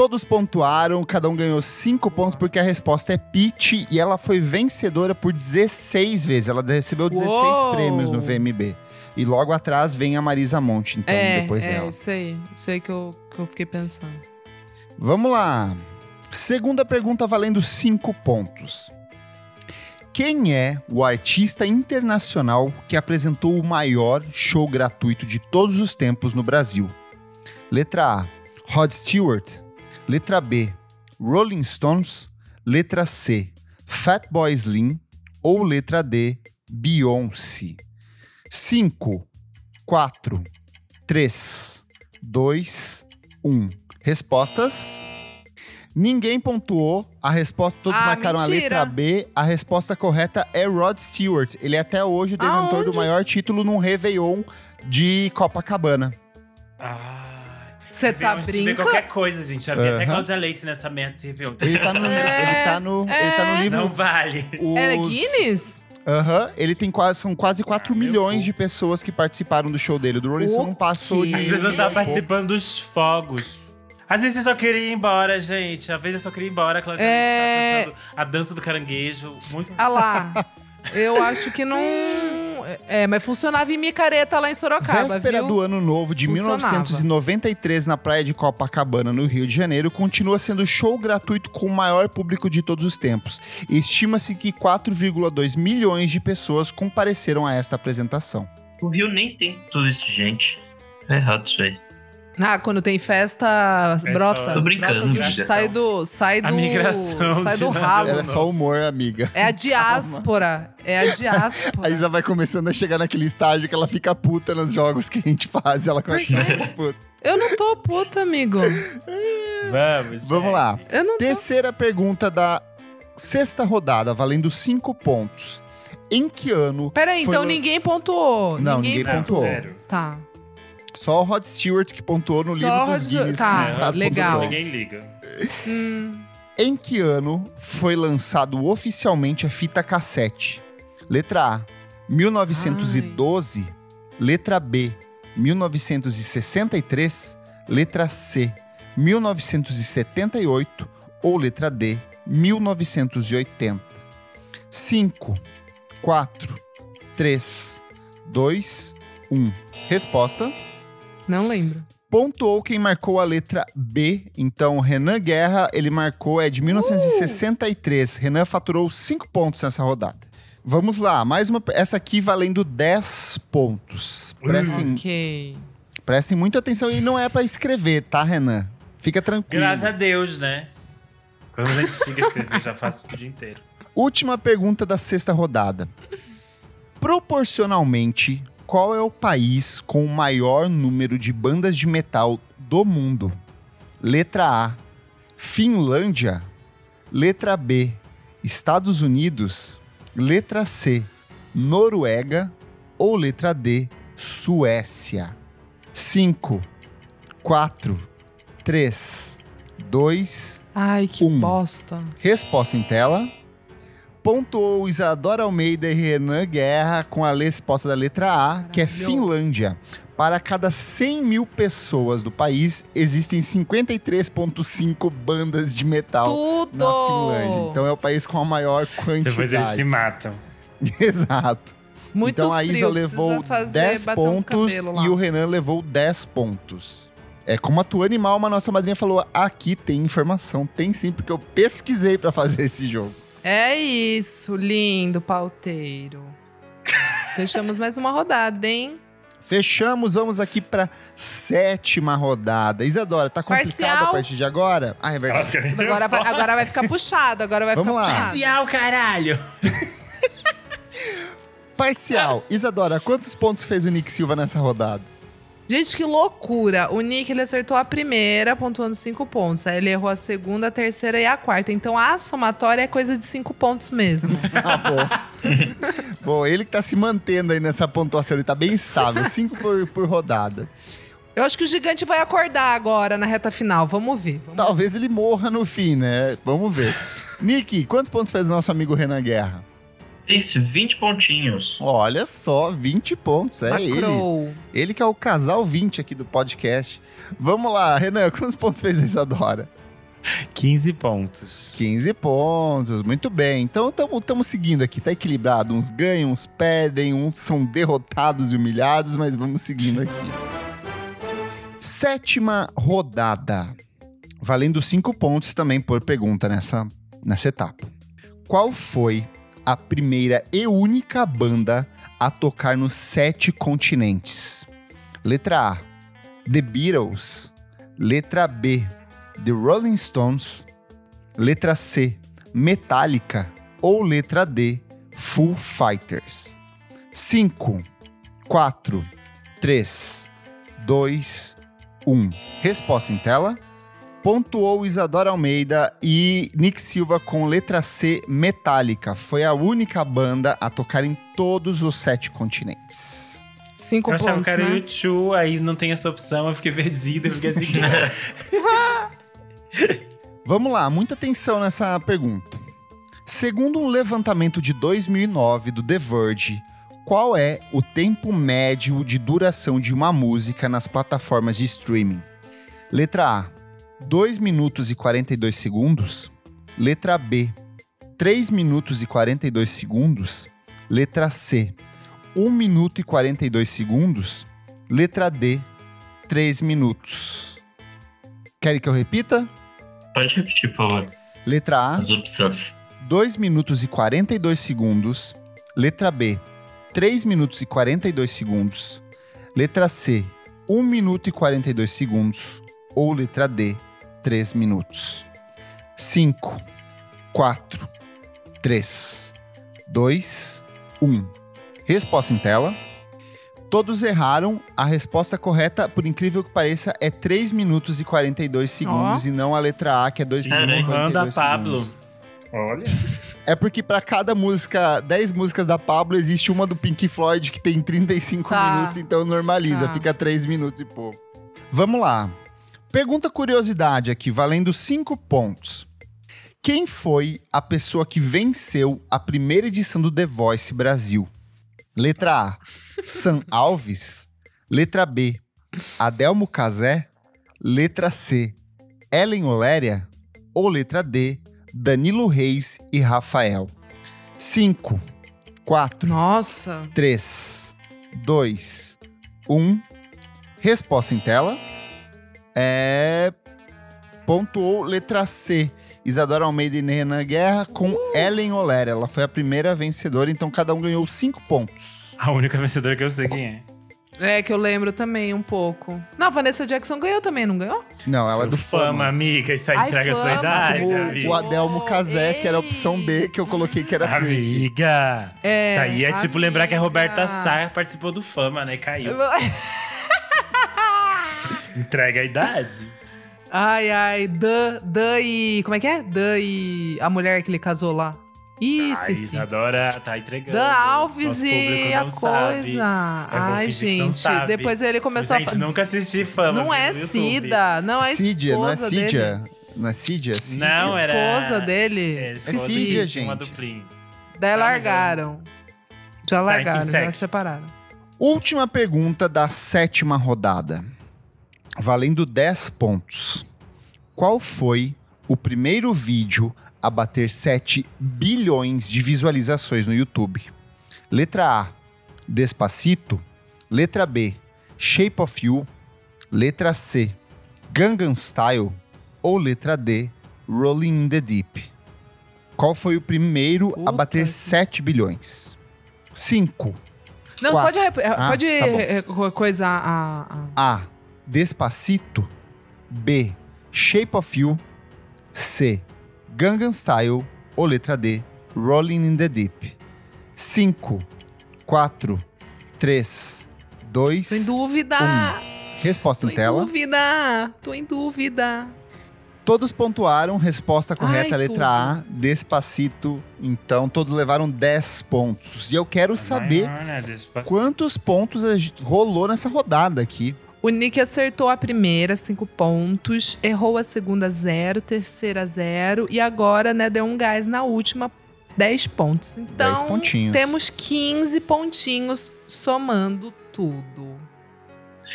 Todos pontuaram, cada um ganhou 5 pontos, porque a resposta é Peach e ela foi vencedora por 16 vezes. Ela recebeu 16 Uou! prêmios no VMB. E logo atrás vem a Marisa Monte, então, é, depois é, dela. isso aí. Isso aí que eu, que eu fiquei pensando. Vamos lá. Segunda pergunta valendo 5 pontos. Quem é o artista internacional que apresentou o maior show gratuito de todos os tempos no Brasil? Letra A, Rod Stewart. Letra B, Rolling Stones. Letra C, Fatboy Slim. Ou letra D, Beyoncé. 5, 4, 3, 2, 1. Respostas? Ninguém pontuou. A resposta, todos Ah, marcaram a mentira. letra B. A resposta correta é Rod Stewart. Ele é até hoje o detentor do maior título num Réveillon de Copacabana. Você tá A gente vê brincando? qualquer coisa, gente. Já vi até. Cláudia Leite nessa merda se Réveillon. Ele tá no, É, ele tá no, ele tá no é. livro. Não vale. os- Era Guinness? Aham, ele tem quase, são quase 4 Ah, meu milhões cu. de pessoas que participaram do show dele. O do Rolling O Stone passou de. quê? As pessoas estavam participando dos fogos. Às vezes eu só queria ir embora, gente. Às vezes eu só queria ir embora. Cláudia É. Leite cantando a dança do caranguejo. Muito... Ah lá. [LAUGHS] Eu acho que não. É, mas funcionava em micareta lá em Sorocaba, Véspera viu? do ano novo de Funcionava. 1993 na praia de Copacabana, no Rio de Janeiro, continua sendo o show gratuito com o maior público de todos os tempos. E Estima-se que 4,2 milhões de pessoas compareceram a esta apresentação. O Rio nem tem tudo isso, de gente. É errado isso aí. Ah, quando tem festa, É brota. Tô brincando, brota sai do. Sai do. A migração sai do ralo. Era só humor, amiga. É a diáspora. É a diáspora. A Isa vai começando a chegar naquele estágio que ela fica puta nos jogos que a gente faz. Ela começa a ficar puta. Eu não tô puta, amigo. Vamos. Vamos lá. Eu não tô. Terceira pergunta da sexta rodada, valendo 5 pontos. Em que ano Peraí, então lan- ninguém pontuou. Não, ninguém, ninguém pontuou. zero. Tá. Só o Rod Stewart que pontuou no Só livro dos Rod Stewart, Guinness. tá, com quatro legal. Ninguém liga. Hum, Em que ano foi lançado oficialmente a fita cassete? Letra A, 1912. Letra B, 1963. Letra C, 1978. Ou letra D, 1980. 5, 4, 3, 2, 1. Resposta. Não lembro. Pontuou quem marcou a letra B. Então, Renan Guerra, ele marcou, é de 1963. Renan faturou 5 pontos nessa rodada. Vamos lá, mais uma. Essa aqui valendo 10 pontos. Prestem, Ok. prestem muita atenção e não é pra escrever, tá, Renan? Fica tranquilo. Graças a Deus, né? Quando a gente fica escrever, eu já faço o dia inteiro. Última pergunta da sexta rodada. Proporcionalmente, qual é o país com o maior número de bandas de metal do mundo? Letra A: Finlândia. Letra B: Estados Unidos. Letra C: Noruega. Ou letra D: Suécia. 5, 4, 3, 2, Ai, que Um. bosta. Resposta em tela. Pontuou Isadora Almeida e Renan Guerra com a resposta da letra A, que é. Finlândia. Para cada 100 mil pessoas do país, existem 53,5 bandas de metal Tudo! na Finlândia. Então é o país com a maior quantidade. Depois eles se matam. [LAUGHS] Exato. Muito então a Isa levou precisa fazer, 10 bater uns pontos e o Renan levou 10 pontos. É como a tua animal, mas nossa madrinha falou: aqui tem informação. Tem sim, porque eu pesquisei pra fazer esse jogo. É isso, lindo pauteiro. [LAUGHS] Fechamos mais uma rodada, hein? Fechamos, vamos aqui pra sétima rodada. Isadora, tá complicado Parcial. a partir de agora? Ah, é verdade. Agora vai, agora vai ficar puxado, agora vai Vamos ficar lá. puxado. Parcial, caralho! Parcial. Isadora, quantos pontos fez o Nick Silva nessa rodada? Gente, que loucura. O Nick, ele acertou a primeira, pontuando cinco pontos. Aí ele errou a segunda, a terceira e a quarta. Então a somatória é coisa de cinco pontos mesmo. [LAUGHS] Ah, bom. [LAUGHS] bom, ele que tá se mantendo aí nessa pontuação, ele tá bem estável. Cinco por, por rodada. Eu acho que o gigante vai acordar agora na reta final. Vamos ver. Vamos Talvez ele morra no fim, né? Vamos ver. Nick, quantos pontos fez o nosso amigo Renan Guerra? Isso, 20 pontinhos. Olha só, 20 pontos. É ele. Ele que é o casal 20 aqui do podcast. Vamos lá, Renan, [LAUGHS] quantos pontos fez a Isadora? 15 pontos. 15 pontos, muito bem. Então estamos seguindo aqui, tá equilibrado. Uns ganham, uns perdem, uns são derrotados e humilhados, mas vamos seguindo aqui. Sétima rodada. Valendo 5 pontos também por pergunta nessa, nessa etapa. Qual foi a primeira e única banda a tocar nos sete continentes? Letra A: The Beatles. Letra B: The Rolling Stones. Letra C: Metallica. Ou letra D: Foo Fighters. 5, 4, 3, 2, 1. Resposta em tela. Pontuou Isadora Almeida e Nick Silva com letra C, Metallica. Foi a única banda a tocar em todos os sete continentes. Cinco Eu achava pontos, que era né? YouTube, aí não tem essa opção, eu fiquei perdida, eu fiquei assim. [LAUGHS] Vamos lá, muita atenção nessa pergunta. Segundo um levantamento de 2009 do The Verge, qual é o tempo médio de duração de uma música nas plataformas de streaming? Letra A, 2 minutos e 42 segundos. Letra B, 3 minutos e 42 segundos. Letra C, 1 minuto e 42 segundos. Letra D, 3 minutos. Querem que eu repita? Pode repetir, por favor, Letra A, as opções. 2 minutos e 42 segundos. Letra B, 3 minutos e 42 segundos. Letra C, 1 minuto e 42 segundos. Ou letra D, 3 minutos. 5, 4, 3, 2, 1. Resposta em tela. Todos erraram. A resposta correta, por incrível que pareça, é 3 minutos e 42 segundos e não a letra A, que é 2 minutos e Caramba, 42 Manda Pablo. segundos. Olha. É porque pra cada música, 10 músicas da Pablo, existe uma do Pink Floyd que tem 35 Tá. minutos, então normaliza, Tá. fica 3 minutos e pouco. Vamos lá. Pergunta curiosidade aqui, valendo 5 pontos. Quem foi a pessoa que venceu a primeira edição do The Voice Brasil? Letra A, Sam Alves. Letra B, Adelmo Cazé. Letra C, Ellen Oléria. Ou letra D, Danilo Reis e Rafael. 5, 4, Nossa. 3, 2, 1. Resposta em tela. É. Pontuou letra C. Isadora Almeida e Renan Guerra com Ellen Oléria. Ela foi a primeira vencedora, então cada um ganhou 5 pontos. A única vencedora que eu sei quem é. É, que eu lembro também um pouco. Não, a Vanessa Jackson ganhou também, não ganhou? Não, ela é do fama, Fama. amiga. Isso aí Ai, entrega a sua Fama, idade, o- amiga. O Adelmo Cazé, que era a opção B, que eu coloquei que era. Amiga. É. Isso aí é tipo lembrar que a Roberta amiga. Sá participou do Fama, né? E caiu. [LAUGHS] Entrega a idade. Ai, ai, Dan, Dan e. Como é que é? Dan e. A mulher que ele casou lá. Ih, A esqueci. Isadora tá entregando. Dan Alves Nosso e a coisa. É Ai, gente. sabe. Depois ele começou Gente, a. nunca assisti Fama. Não é. Cida, não é Cídia, não é Cídia? dele. Não é Cídia? Cídia. Não, era... Esposa dele. É, É esposa Cídia, de Uma gente. duplinha. Daí largaram. Já largaram, enfim, já separaram. Última pergunta da sétima rodada. Valendo 10 pontos. Qual foi o primeiro vídeo a bater 7 bilhões de visualizações no YouTube? Letra A, Despacito. Letra B, Shape of You. Letra C, Gangnam Style. Ou letra D, Rolling in the Deep. Qual foi o primeiro a Puta bater que- 7 bilhões? 5. Não, Quatro. pode, rep- Ah, pode tá eh, co- coisa a, a- A. Despacito. B. Shape of You. C. Gangnam Style. Ou letra D. Rolling in the Deep. 5, 4, 3, 2, Tô em dúvida. Resposta Tô em em tela. dúvida. Tô em dúvida. Todos pontuaram. Resposta correta, Ai, letra A. Despacito. Então, todos levaram 10 pontos. E eu quero saber Despacito. quantos pontos rolou nessa rodada aqui. O Nick acertou a primeira, cinco pontos. Errou a segunda, zero. Terceira, zero. E agora, né, deu um gás na última, 10 pontos. Então, 10 pontinhos. temos 15 pontinhos somando tudo.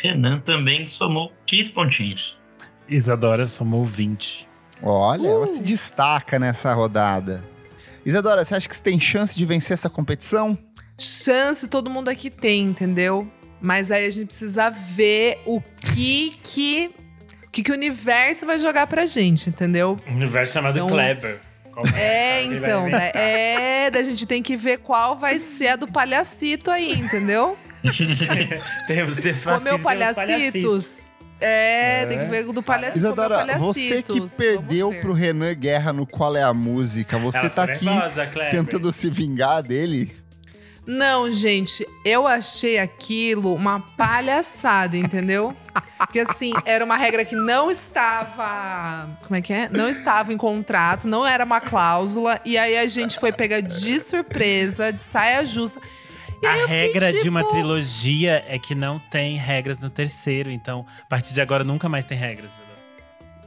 Renan também somou 15 pontinhos. Isadora somou 20. Olha, ela Uh. se destaca nessa rodada. Isadora, você acha que você tem chance de vencer essa competição? Chance todo mundo aqui tem, entendeu? Mas aí a gente precisa ver o que que, o que, que o universo vai jogar pra gente, entendeu? Um universo chamado Então- Kleber. É, vai então, né? É, da gente tem que ver qual vai ser a do palhacito aí, entendeu? [LAUGHS] Temos. Comeu temos palhacitos. É, É. tem que ver o do palhacito. Isadora, você que perdeu pro Renan Guerra no Qual é a Música, você Ela tá aqui nervosa, tentando se vingar dele? Não, gente, eu achei aquilo uma palhaçada, entendeu? Porque assim, era uma regra que não estava. Como é que é? Não estava em contrato, não era uma cláusula. E aí a gente foi pegar de surpresa, de saia justa. E A eu fiquei, regra de uma tipo, trilogia é que não tem regras no terceiro, então a partir de agora nunca mais tem regras.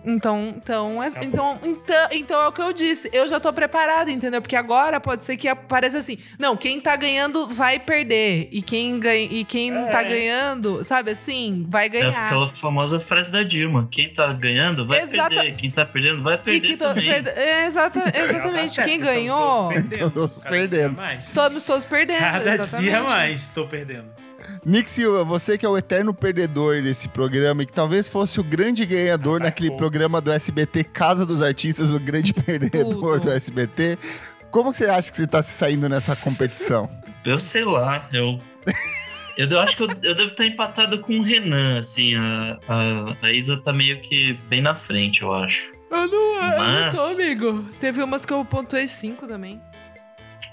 Então, então, é, Tá então, então, então é o que eu disse. Eu já tô preparada, entendeu? Porque agora pode ser que apareça assim. Não, quem tá ganhando vai perder. E quem, ganha, e quem É. tá ganhando, sabe assim, vai É ganhar. aquela famosa frase da Dilma: quem tá ganhando vai Exata- perder, quem tá perdendo vai E perder que to- também. perde- é, exata- [LAUGHS] exatamente. Tá Quem ganhou, estamos todos Todos Cada dia perdendo. mais. estamos todos perdendo. Cada dia mais estou perdendo. Nick Silva, você que é o eterno perdedor desse programa e que talvez fosse o grande ganhador Atacou. naquele programa do SBT Casa dos Artistas, o grande [LAUGHS] perdedor Tudo. do SBT. Como que você acha que você tá se saindo nessa competição? Eu sei lá, eu. Eu acho que eu, eu devo estar empatado com o Renan, assim. A, a, a Isa tá meio que bem na frente, eu acho. Eu não, eu Mas- não tô, amigo. Teve umas que eu pontuei cinco também.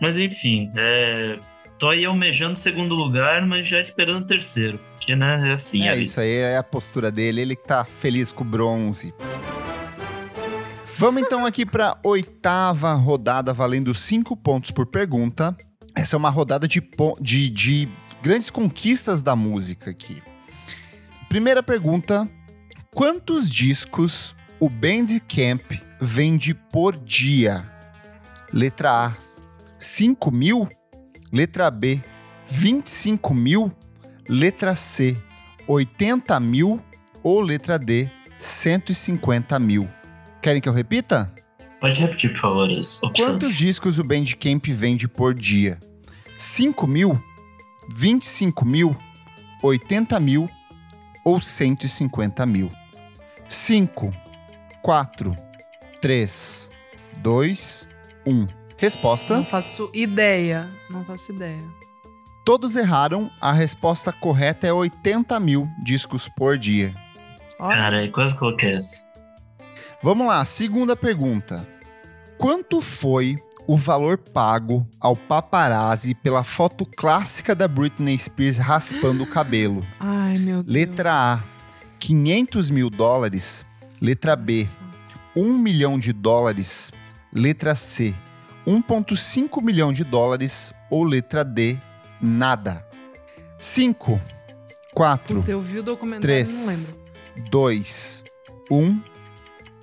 Mas enfim, é, tô aí almejando o segundo lugar, mas já esperando o terceiro. Porque, né, é assim. é vida. isso aí, é a postura dele. Ele que tá feliz com o bronze. Vamos então aqui para oitava rodada, valendo cinco pontos por pergunta. Essa é uma rodada de, de, de grandes conquistas da música aqui. Primeira pergunta: quantos discos o Bandcamp vende por dia? Letra A: 5 mil. Letra B: 25 mil. Letra C: 80 mil. Ou letra D: 150 mil. Querem que eu repita? Pode repetir, por favor, as opções. Quantos discos o Bandcamp vende por dia? 5 mil? 25 mil? 80 mil? Ou 150 mil? 5, 4, 3, 2, 1. Resposta: Não faço ideia. Não faço ideia. todos erraram. A resposta correta é 80 mil discos por dia. Ó, Cara, eu quase coloquei essa. Vamos lá, segunda pergunta. Quanto foi o valor pago ao paparazzi pela foto clássica da Britney Spears raspando o cabelo? Ai, meu Deus. Letra A, 500 mil dólares. Letra B, 1 milhão de dólares. Letra C, 1,5 milhão de dólares. Ou letra D, nada. 5, 4, Puta, eu vi o documentário Três. não lembro. 2, 1.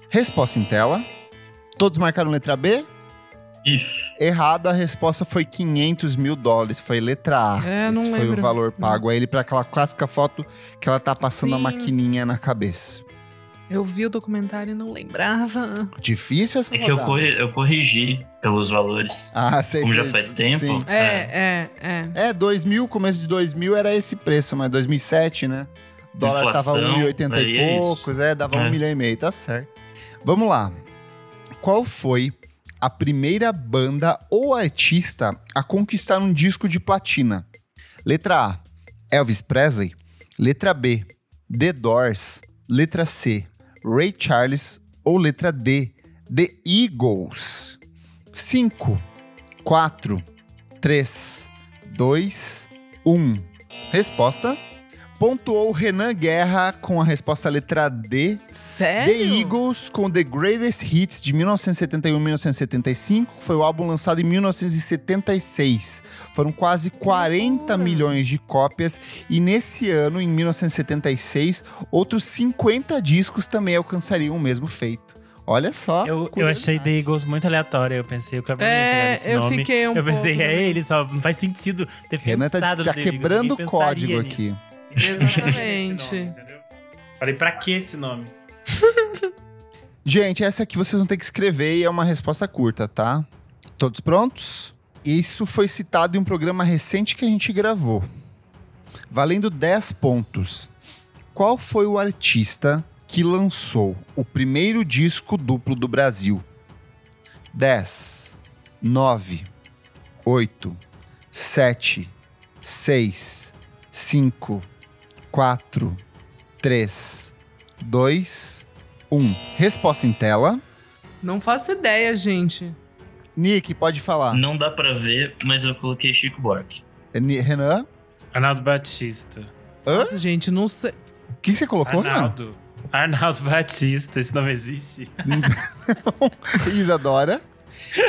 Resposta em tela. Todos marcaram letra B? Isso. Errado, a resposta foi 500 mil dólares. Foi letra A. É, não Esse foi o lembro. valor pago a ele para aquela clássica foto que ela tá passando a Sim. maquininha na cabeça. Eu vi o documentário e não lembrava. Difícil essa É que eu, corri, eu corrigi pelos valores. Ah, sei, Como já sei. faz tempo. Sim. É, é, é. É, 2000, começo de 2000 era esse preço, mas 2007, né? O dólar tava Inflação, 1,80 aí e é poucos, é, dava um É. milhão e meio, tá certo. Vamos lá. Qual foi a primeira banda ou artista a conquistar um disco de platina? Letra A, Elvis Presley. Letra B, The Doors. Letra C, Ray Charles. Ou letra D, The Eagles. 5, 4, 3, 2, 1. Resposta. Pontuou Renan Guerra com a resposta letra D. Sério? The Eagles com The Greatest Hits de 1971-1975. Foi o álbum lançado em 1976. Foram quase 40 loucura. milhões de cópias. E nesse ano, em 1976, outros 50 discos também alcançariam o mesmo feito. Olha só. Eu, eu achei The Eagles muito aleatório. Eu pensei, o ia É, esse eu nome. fiquei um Eu pensei, pouco é ele, só não faz sentido ter Renan tá, pensado tá no The Eagles, quebrando o código pensaria aqui. Exatamente. Nome? Falei, pra que esse nome? [LAUGHS] Gente, essa aqui vocês vão ter que escrever e é uma resposta curta, tá? Todos prontos? Isso foi citado em um programa recente que a gente gravou. Valendo 10 pontos. Qual foi o artista que lançou o primeiro disco duplo do Brasil? 10, 9, 8, 7, 6, 5, 4, 3, 2, 1. Resposta em tela. Não faço ideia, gente. Nick, pode falar. Não dá pra ver, mas eu coloquei Chico Buarque. Ni- Renan? Arnaldo Batista. Hã? Nossa, gente, não sei. O que você colocou, Renan? Arnaldo. Arnaldo Batista, esse nome existe. [LAUGHS] Isadora.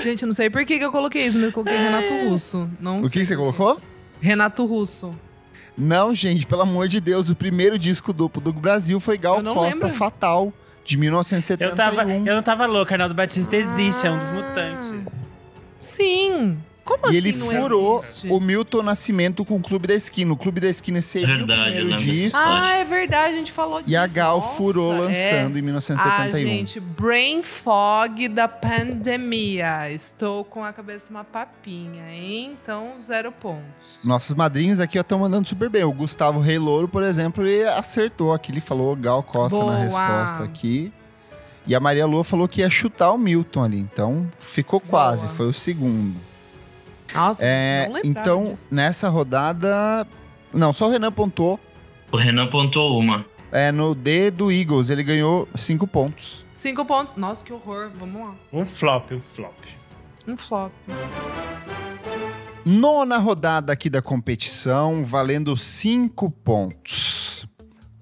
Gente, não sei por que, que eu coloquei isso, mas eu coloquei Renato Russo. Não O sei que que você colocou? Renato Russo. Não, gente, pelo amor de Deus, o primeiro disco duplo do Brasil foi Gal Costa lembro. Fatal, de 1971. Eu, tava, eu não tava louco, Arnaldo Batista existe, é um dos mutantes. Sim. Como E assim ele não furou existe? o Milton Nascimento com o Clube da Esquina. O Clube da Esquina seria Verdade, o primeiro disco. Ah, é verdade, a gente falou disso. e a Gal Nossa, furou é. lançando em Ah, 1971. gente, brain fog da pandemia. Estou com a cabeça uma papinha, hein? Então, zero pontos. Nossos madrinhos aqui estão mandando super bem. O Gustavo Rei Louro, por exemplo, ele acertou aqui. Ele falou Gal Costa Boa. na resposta aqui. E a Maria Lua falou que ia chutar o Milton ali. Então, ficou quase. Boa. Foi o segundo. Nossa, É, não então, disso. nessa rodada... Não, só o Renan pontuou. O Renan pontuou uma. É, no D do Eagles, ele ganhou cinco pontos. Cinco pontos. Nossa, que horror. Vamos lá. Um flop, um flop. Um flop. Nona rodada aqui da competição, valendo cinco pontos.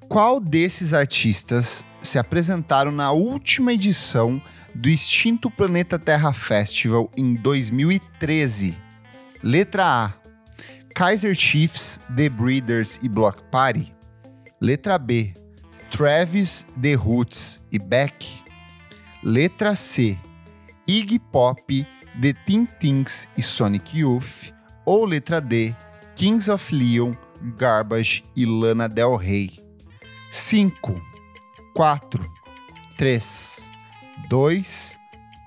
Qual desses artistas se apresentaram na última edição do extinto Planeta Terra Festival em 2013? Letra A: Kaiser Chiefs, The Breeders e Block Party. Letra B: Travis, The Roots e Beck. Letra C: Iggy Pop, The Teen Tings e Sonic Youth. Ou letra D: Kings of Leon, Garbage e Lana Del Rey. 5, 4, 3, 2,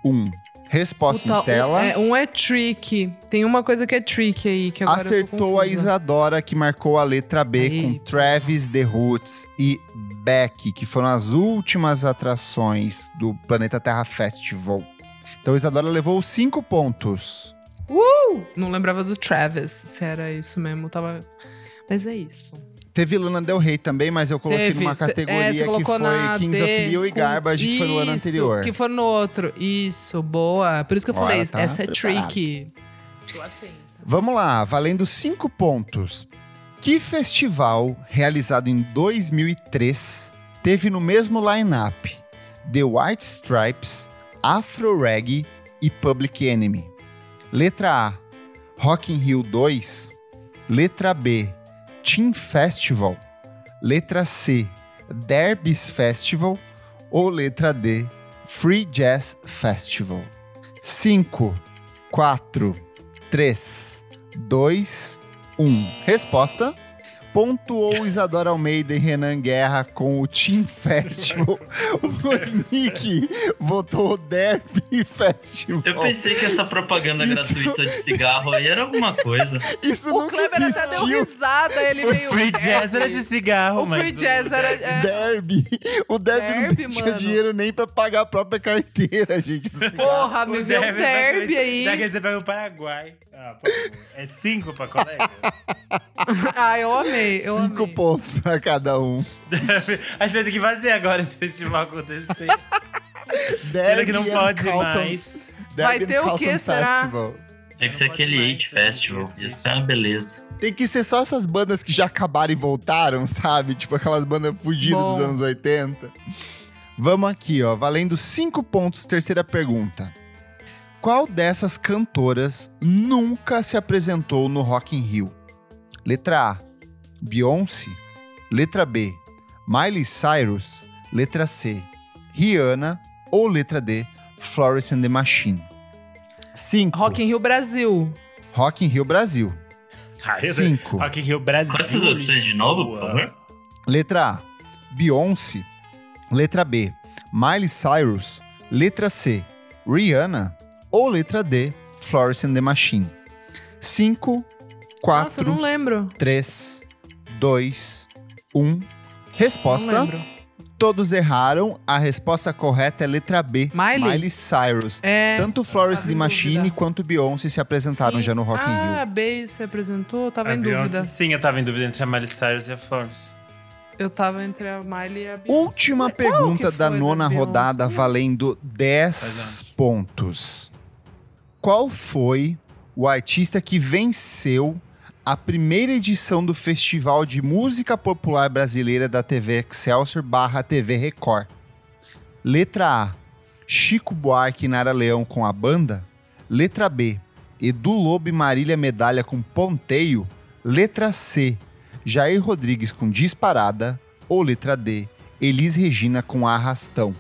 1. Resposta Puta, em tela. Um é, um é trick. Tem uma coisa que é trick aí, que agora Acertou a. Isadora, que marcou a letra B com. Travis, The Roots e Beck, que foram as últimas atrações do Planeta Terra Festival. Então Isadora levou cinco pontos. Não lembrava do Travis, se era isso mesmo. Tava... Mas é isso. Teve Lana Del Rey também, mas eu coloquei Teve. numa é, categoria você que foi na Kings D of Leon e Garbage, que foi no ano anterior. Que foi no outro. Isso, boa. Por isso que eu Ó, falei, tá essa é tricky. Vamos lá, valendo cinco pontos. Que festival, realizado em 2003, teve no mesmo line-up The White Stripes, Afro Reggae e Public Enemy? Letra A, Rock in Rio 2. Letra B, Team Festival. Letra C, Derbys Festival. Ou letra D, Free Jazz Festival? 5, 4, 3, 2, 1. Resposta. Pontuou Isadora Almeida e Renan Guerra com o Team Festival. [LAUGHS] o Nick votou Derby Festival. Eu pensei que essa propaganda Isso- gratuita de cigarro aí era alguma coisa. Isso O nunca Kleber até deu existiu. risada, ele O veio. free jazz era de cigarro, O mas... free jazz era. é, Derby. O Derby, Derby, não tinha mano. dinheiro nem pra pagar a própria carteira, gente. Do cigarro. Porra, me O vê um derby crescer- aí. Daqui você pega o Paraguai. Ah. É cinco pra colega? [LAUGHS] Ah, eu amei, eu Cinco amei. pontos pra cada um. [LAUGHS] A gente vai ter que fazer agora esse festival acontecer. Pena Derby que não pode Calton- mais. Vai ter o quê, será? Festival. Tinha que ser aquele mais, Hate né? Festival. Isso é uma beleza. Tem que ser só essas bandas que já acabaram e voltaram, sabe? Tipo aquelas bandas fugidas Bom. dos anos 80. Vamos aqui, ó. Valendo cinco pontos, terceira pergunta. Qual dessas cantoras nunca se apresentou no Rock in Rio? Letra A, Beyoncé. Letra B, Miley Cyrus. Letra C, Rihanna. Ou letra D, Florence and the Machine. 5. Rock in Rio Brasil. Rock in Rio Brasil. 5. Rock in Rio Brasil. Quais essas opções de novo, por favor? Letra A, Beyoncé. Letra B, Miley Cyrus. Letra C, Rihanna. Ou letra D, Florence and the Machine. 5, Nossa, eu não 4, lembro. 3, 2, 1. Não Resposta: lembro. todos erraram. A resposta correta é letra B, Miley? Cyrus. É. Tanto Florence tava and the em Machine dúvida. quanto Beyoncé se apresentaram Sim. já no Rock in Ah, Rio. a Bey se apresentou? Eu tava A em Beyoncé, dúvida. Sim, eu tava em dúvida entre a Miley Cyrus e a Florence. Eu tava entre a Miley e a Beyoncé. Última pergunta da nona Beyoncé? rodada, valendo 10 Faz anos. pontos. Qual foi o artista que venceu a primeira edição do Festival de Música Popular Brasileira da TV Excelsior barra TV Record? Letra A, Chico Buarque e Nara Leão com a banda. Letra B, Edu Lobo e Marília Medalha com Ponteio. Letra C, Jair Rodrigues com Disparada. Ou letra D, Elis Regina com Arrastão.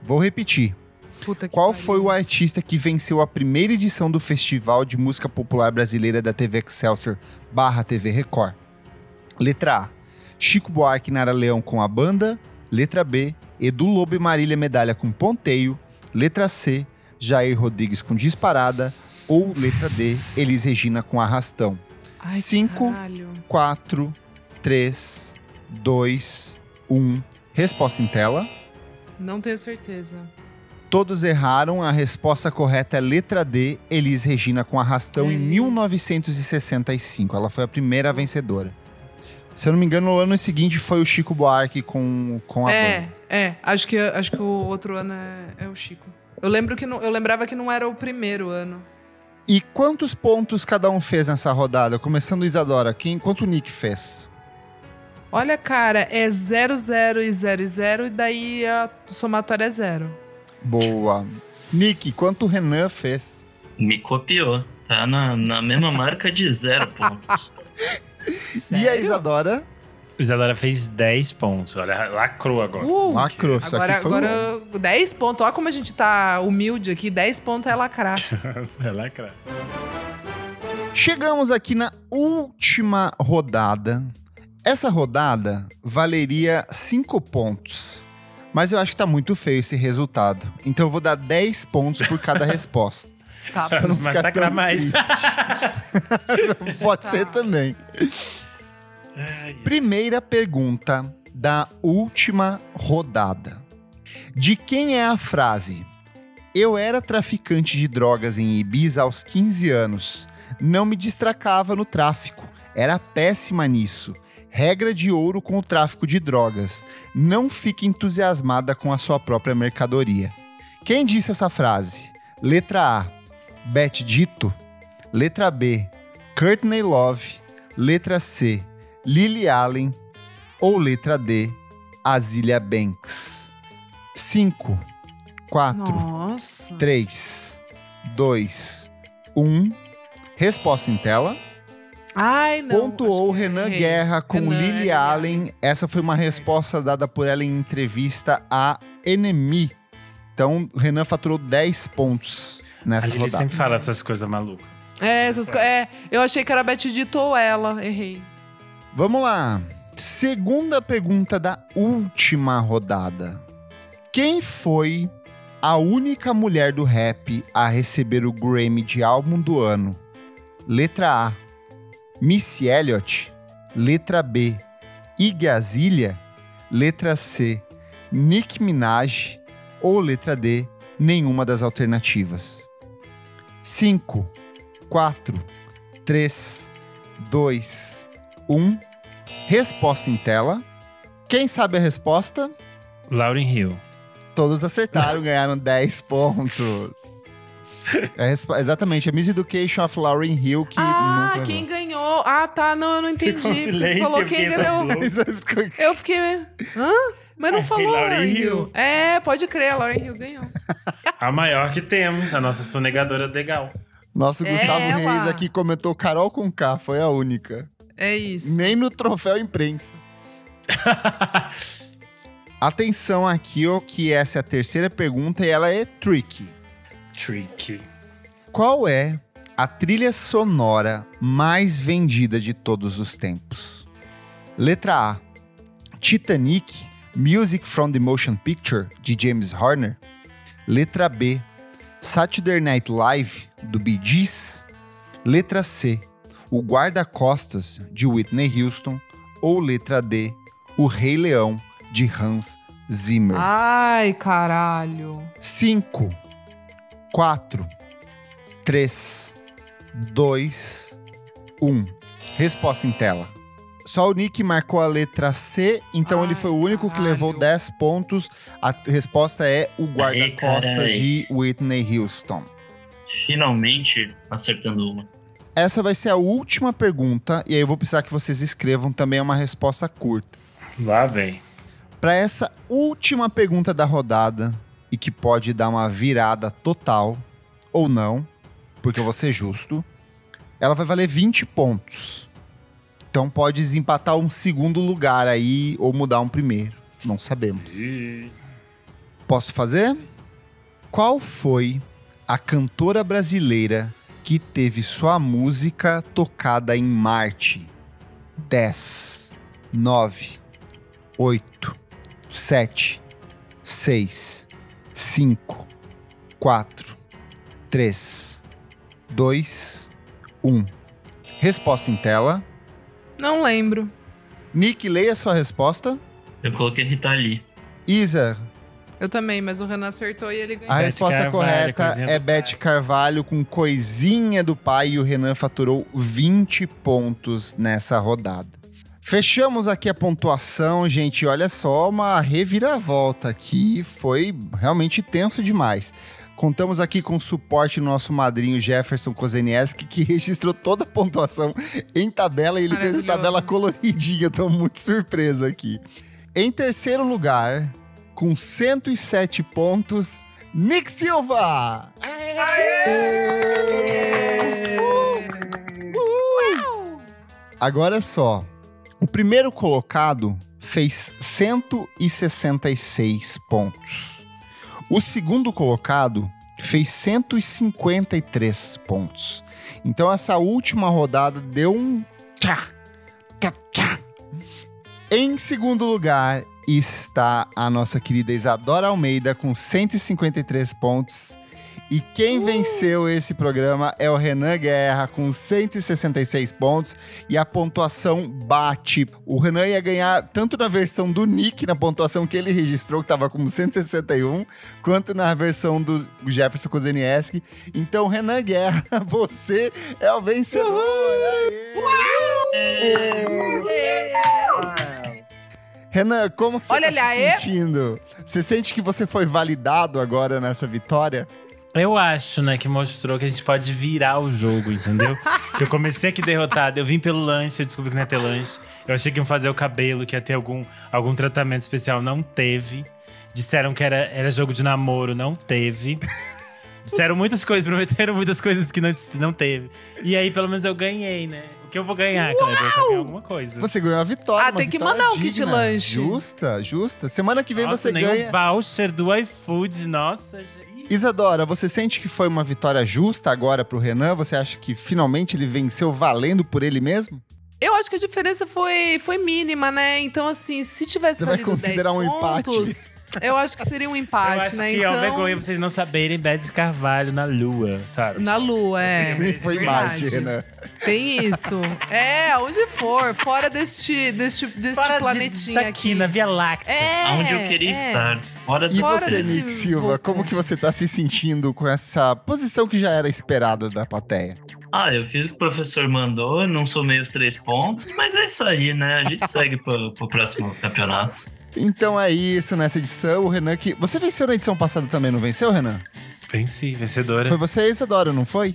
Vou repetir. Puta que Qual pariu. foi o artista que venceu a primeira edição do Festival de Música Popular Brasileira da TV Excelsior barra TV Record? Letra A, Chico Buarque e Nara Leão com a banda. Letra B, Edu Lobo e Marília Medalha com Ponteio. Letra C, Jair Rodrigues com Disparada. Ou letra D, Elis Regina com Arrastão. Ai, que Cinco. caralho. 4, 3, 2, 1. Resposta em tela. Não tenho certeza. Todos erraram. A resposta correta é letra D, Elis Regina com arrastão em Elis. 1965. Ela foi a primeira vencedora. Se eu não me engano, no ano seguinte foi o Chico Buarque com, com a É, banda. é. Acho que, acho que o outro ano é, é o Chico. Eu, lembro que não, eu lembrava que não era o primeiro ano. E quantos pontos cada um fez nessa rodada? Começando Isadora, quem, quanto o Nick fez? Olha, cara, é 0, 0 e 0 e 0, e daí a somatória é zero. Boa. Nick, quanto o Renan fez? Me copiou. Tá na, na mesma marca de zero pontos. [LAUGHS] E a? Isadora? Isadora fez 10 pontos. Olha, lacrou agora. Uh, Lacrou. Isso agora, aqui foi agora 10 pontos. Olha como a gente tá humilde aqui. 10 pontos é lacrar. [LAUGHS] É lacrar. Chegamos aqui na última rodada. Essa rodada valeria 5 pontos. Mas eu acho que tá muito feio esse resultado. Então eu vou dar 10 pontos por cada [LAUGHS] resposta. Tá Pra não ficar lacrar tão mais. [LAUGHS] Pode Tá. ser também. Primeira pergunta da última rodada. De quem é a frase? Eu era traficante de drogas em Ibiza aos 15 anos. Não me distracava no tráfico. Era péssima nisso. Regra de ouro com o tráfico de drogas. Não fique entusiasmada com a sua própria mercadoria. Quem disse essa frase? Letra A, Beth Dito. Letra B, Courtney Love. Letra C, Lily Allen. Ou letra D, Azilia Banks. 5, 4, Nossa. 3, 2, 1. Resposta em tela. Ai, não. Pontuou Renan errei. Guerra com Renan, Lily Lily Allen. Essa foi uma resposta dada por ela em entrevista à Enemy. Então, Renan faturou 10 pontos. A nessa Lili rodada. sempre fala essas coisas malucas. É, essas co- é, eu achei que era Beth Dito ou ela. Errei. Vamos lá. Segunda pergunta da última rodada. Quem foi a única mulher do rap a receber o Grammy de álbum do ano? Letra A. Missy Elliott. Letra B. Iggy Azalea. Letra C. Nicki Minaj. Ou letra D. Nenhuma das alternativas. 5, 4, 3, 2, 1. Resposta em tela. Quem sabe a resposta? Lauren Hill. Todos acertaram, ganharam [LAUGHS] 10 pontos. [LAUGHS] É, exatamente, a Miss Education of Lauren Hill, que ah, nunca quem ganhou? Ah, tá, não, eu não entendi. Ficou um porque Você silêncio, falou eu quem fiquei ganhou. tão Eu fiquei. Hã? Mas não É, falou Lauren Lauren Hill. Hill. É, pode crer, a Lauren Hill ganhou. A maior que temos, a nossa sonegadora legal. Nosso É Gustavo ela. Reis aqui comentou Carol com K, foi a única. É isso. Nem no troféu imprensa. [LAUGHS] Atenção aqui, ó, que essa é a terceira pergunta e ela é tricky. Tricky. Qual é a trilha sonora mais vendida de todos os tempos? Letra A: Titanic, Music from the Motion Picture, de James Horner. Letra B: Saturday Night Live, do Bee Gees. Letra C: O Guarda-Costas, de Whitney Houston. Ou letra D: O Rei Leão, de Hans Zimmer. Ai, caralho. 5, 4, 3, 2, 1. Resposta em tela. Só o Nick marcou a letra C, então Ai, ele foi o único que caralho. levou 10 pontos. A resposta é o guarda-costas de Whitney Houston. Finalmente acertando uma. Essa vai ser a última pergunta, e aí eu vou precisar que vocês escrevam também uma resposta curta. Lá vem. Para essa última pergunta da rodada, e que pode dar uma virada total, ou não, porque eu vou ser justo, ela vai valer 20 pontos. Então pode desempatar um segundo lugar aí, ou mudar um primeiro. Não sabemos. Posso fazer? Qual foi a cantora brasileira que teve sua música tocada em Marte? 10, 9, 8, 7, 6, 5, 4, 3, 2, 1. Resposta em tela. Não lembro. Nick, leia sua resposta. Eu coloquei Rita Lee. Isa, Eu também, mas o Renan acertou e ele ganhou. a Beth resposta Carvalho, correta é Beth. Carvalho com Coisinha do Pai e o Renan faturou 20 pontos nessa rodada. Fechamos aqui a pontuação, gente. Olha só, uma reviravolta aqui. Foi realmente tenso demais. Contamos aqui com o suporte do nosso madrinho Jefferson Kozenieski, que [LAUGHS] registrou toda a pontuação em tabela e ele fez a tabela coloridinha. Tô muito surpreso aqui. Em terceiro lugar, com 107 pontos, Nick Silva! Agora é só. O primeiro colocado fez 166 pontos. O segundo colocado fez 153 pontos. Então essa última rodada deu um tchá, tchá, tchá. Em segundo lugar está a nossa querida Isadora Almeida com 153 pontos. E quem venceu esse programa é o Renan Guerra com 166 pontos e a pontuação bate. O Renan ia ganhar tanto na versão do Nick, na pontuação que ele registrou, que estava com 161, quanto na versão do Jefferson Kozenieski. Então, Renan Guerra, [LAUGHS] você é o vencedor! Renan, como que você tá aí. se sentindo? Você sente que você foi validado agora nessa vitória? Eu acho, né, que mostrou que a gente pode virar o jogo, entendeu? [LAUGHS] que eu comecei aqui derrotado, eu vim pelo lanche, eu descobri que não ia ter lanche. Eu achei que iam fazer o cabelo, que ia ter algum, algum tratamento especial, não teve. Disseram que era, era jogo de namoro, não teve. Disseram muitas coisas, prometeram muitas coisas que não, não teve. E aí, pelo menos, eu ganhei, né? O que eu vou ganhar, Kleber? Eu ganhar alguma coisa. Você ganhou a vitória. Ah, uma tem que mandar um kit digna. lanche. Justa, justa. Semana que vem Nossa, você nem ganha. um voucher do iFood, nossa, gente. Isadora, você sente que foi uma vitória justa agora pro Renan? Você acha que finalmente ele venceu valendo por ele mesmo? Eu acho que a diferença foi, foi mínima, né? Então, assim, se tivesse Você vai valido considerar 10 um empate? pontos, eu acho que seria um Eu empate, acho né? que é uma então, vergonha vocês não saberem Beth Carvalho na lua, sabe? na lua, é. Nem foi verdade. Marte, Renan. Tem isso. É, onde for, fora deste, deste, deste Para de- planetinha disso aqui, aqui. na Via Láctea. É, Aonde eu queria é. estar. Fora E do Fora você, desse Nick Silva, como que você tá se sentindo com essa posição que já era esperada da plateia? Ah, eu fiz o que o professor mandou, não somei os três pontos, mas é isso aí, né? A gente segue pro, pro próximo campeonato. Então é isso nessa edição, o Renan que... Você venceu na edição passada também, não venceu, Renan? Venci, vencedora. Foi você e Isadora, não foi?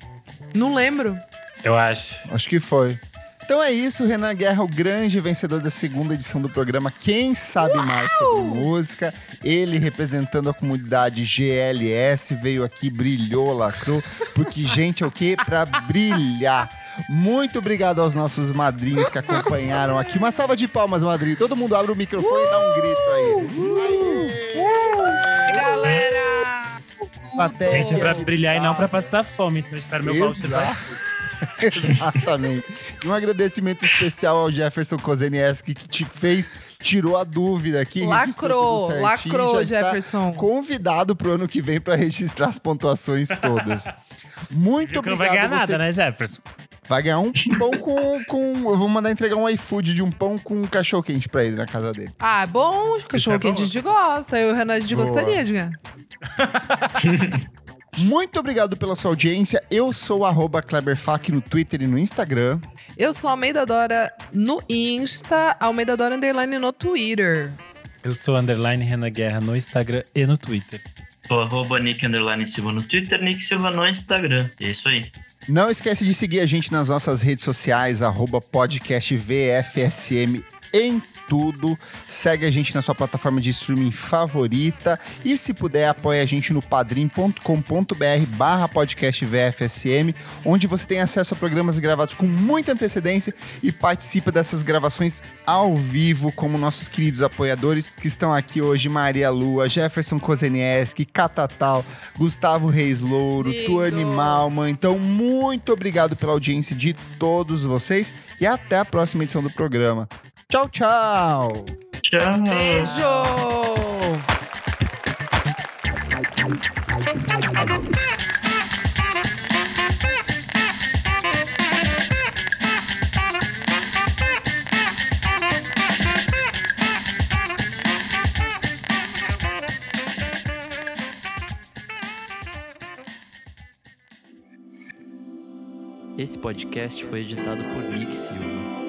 Não lembro. Eu acho. Acho que foi. Então é isso, Renan Guerra, o grande vencedor da segunda edição do programa Quem Sabe Mais sobre Música. Ele representando a comunidade GLS, veio aqui, brilhou, lacrou. Porque, [LAUGHS] gente, é o quê? Pra brilhar. Muito obrigado aos nossos madrinhos que acompanharam aqui. Uma salva de palmas, madrinho. Todo mundo abre o microfone e dá um grito aí. Galera! Plateia. Gente, é pra brilhar e não pra passar fome. Então eu espero meu voucher. Exatamente. E um agradecimento especial ao Jefferson Kozenieski que te fez, tirou a dúvida aqui. Lacrou, lacrou, Jefferson. Convidado pro ano que vem para registrar as pontuações todas. Muito Viu que não obrigado. vai ganhar você. nada, né, Jefferson? Vai ganhar um pão com, com. Eu vou mandar entregar um iFood de um pão com um cachorro quente pra ele na casa dele. Ah, bom, cachorro é quente a bom. gente gosta. Eu e o Renan, a gente Boa. gostaria de ganhar. [LAUGHS] Muito obrigado pela sua audiência. Eu sou o arroba KleberFac no Twitter e no Instagram. Eu sou Almeida Dora no Insta, Almeida Dora Underline no Twitter. Eu sou underline Renan Guerra no Instagram e no Twitter. Sou arroba Nick Underline Silva no Twitter, Nick Silva no Instagram. É isso aí. Não esquece de seguir a gente nas nossas redes sociais, arroba podcast VFSM em tudo. Segue a gente na sua plataforma de streaming favorita. E se puder, apoie a gente no padrim.com.br barra podcast VFSM, onde você tem acesso a programas gravados com muita antecedência e participa dessas gravações ao vivo, como nossos queridos apoiadores que estão aqui hoje, Maria Lua, Jefferson Kozenieski, Catatal, Gustavo Reis Louro, Lindos. Tuane Malman. Então, muito obrigado pela audiência de todos vocês e até a próxima edição do programa. Tchau, tchau! Tchau. Beijo! Esse podcast foi editado por Nick Silva.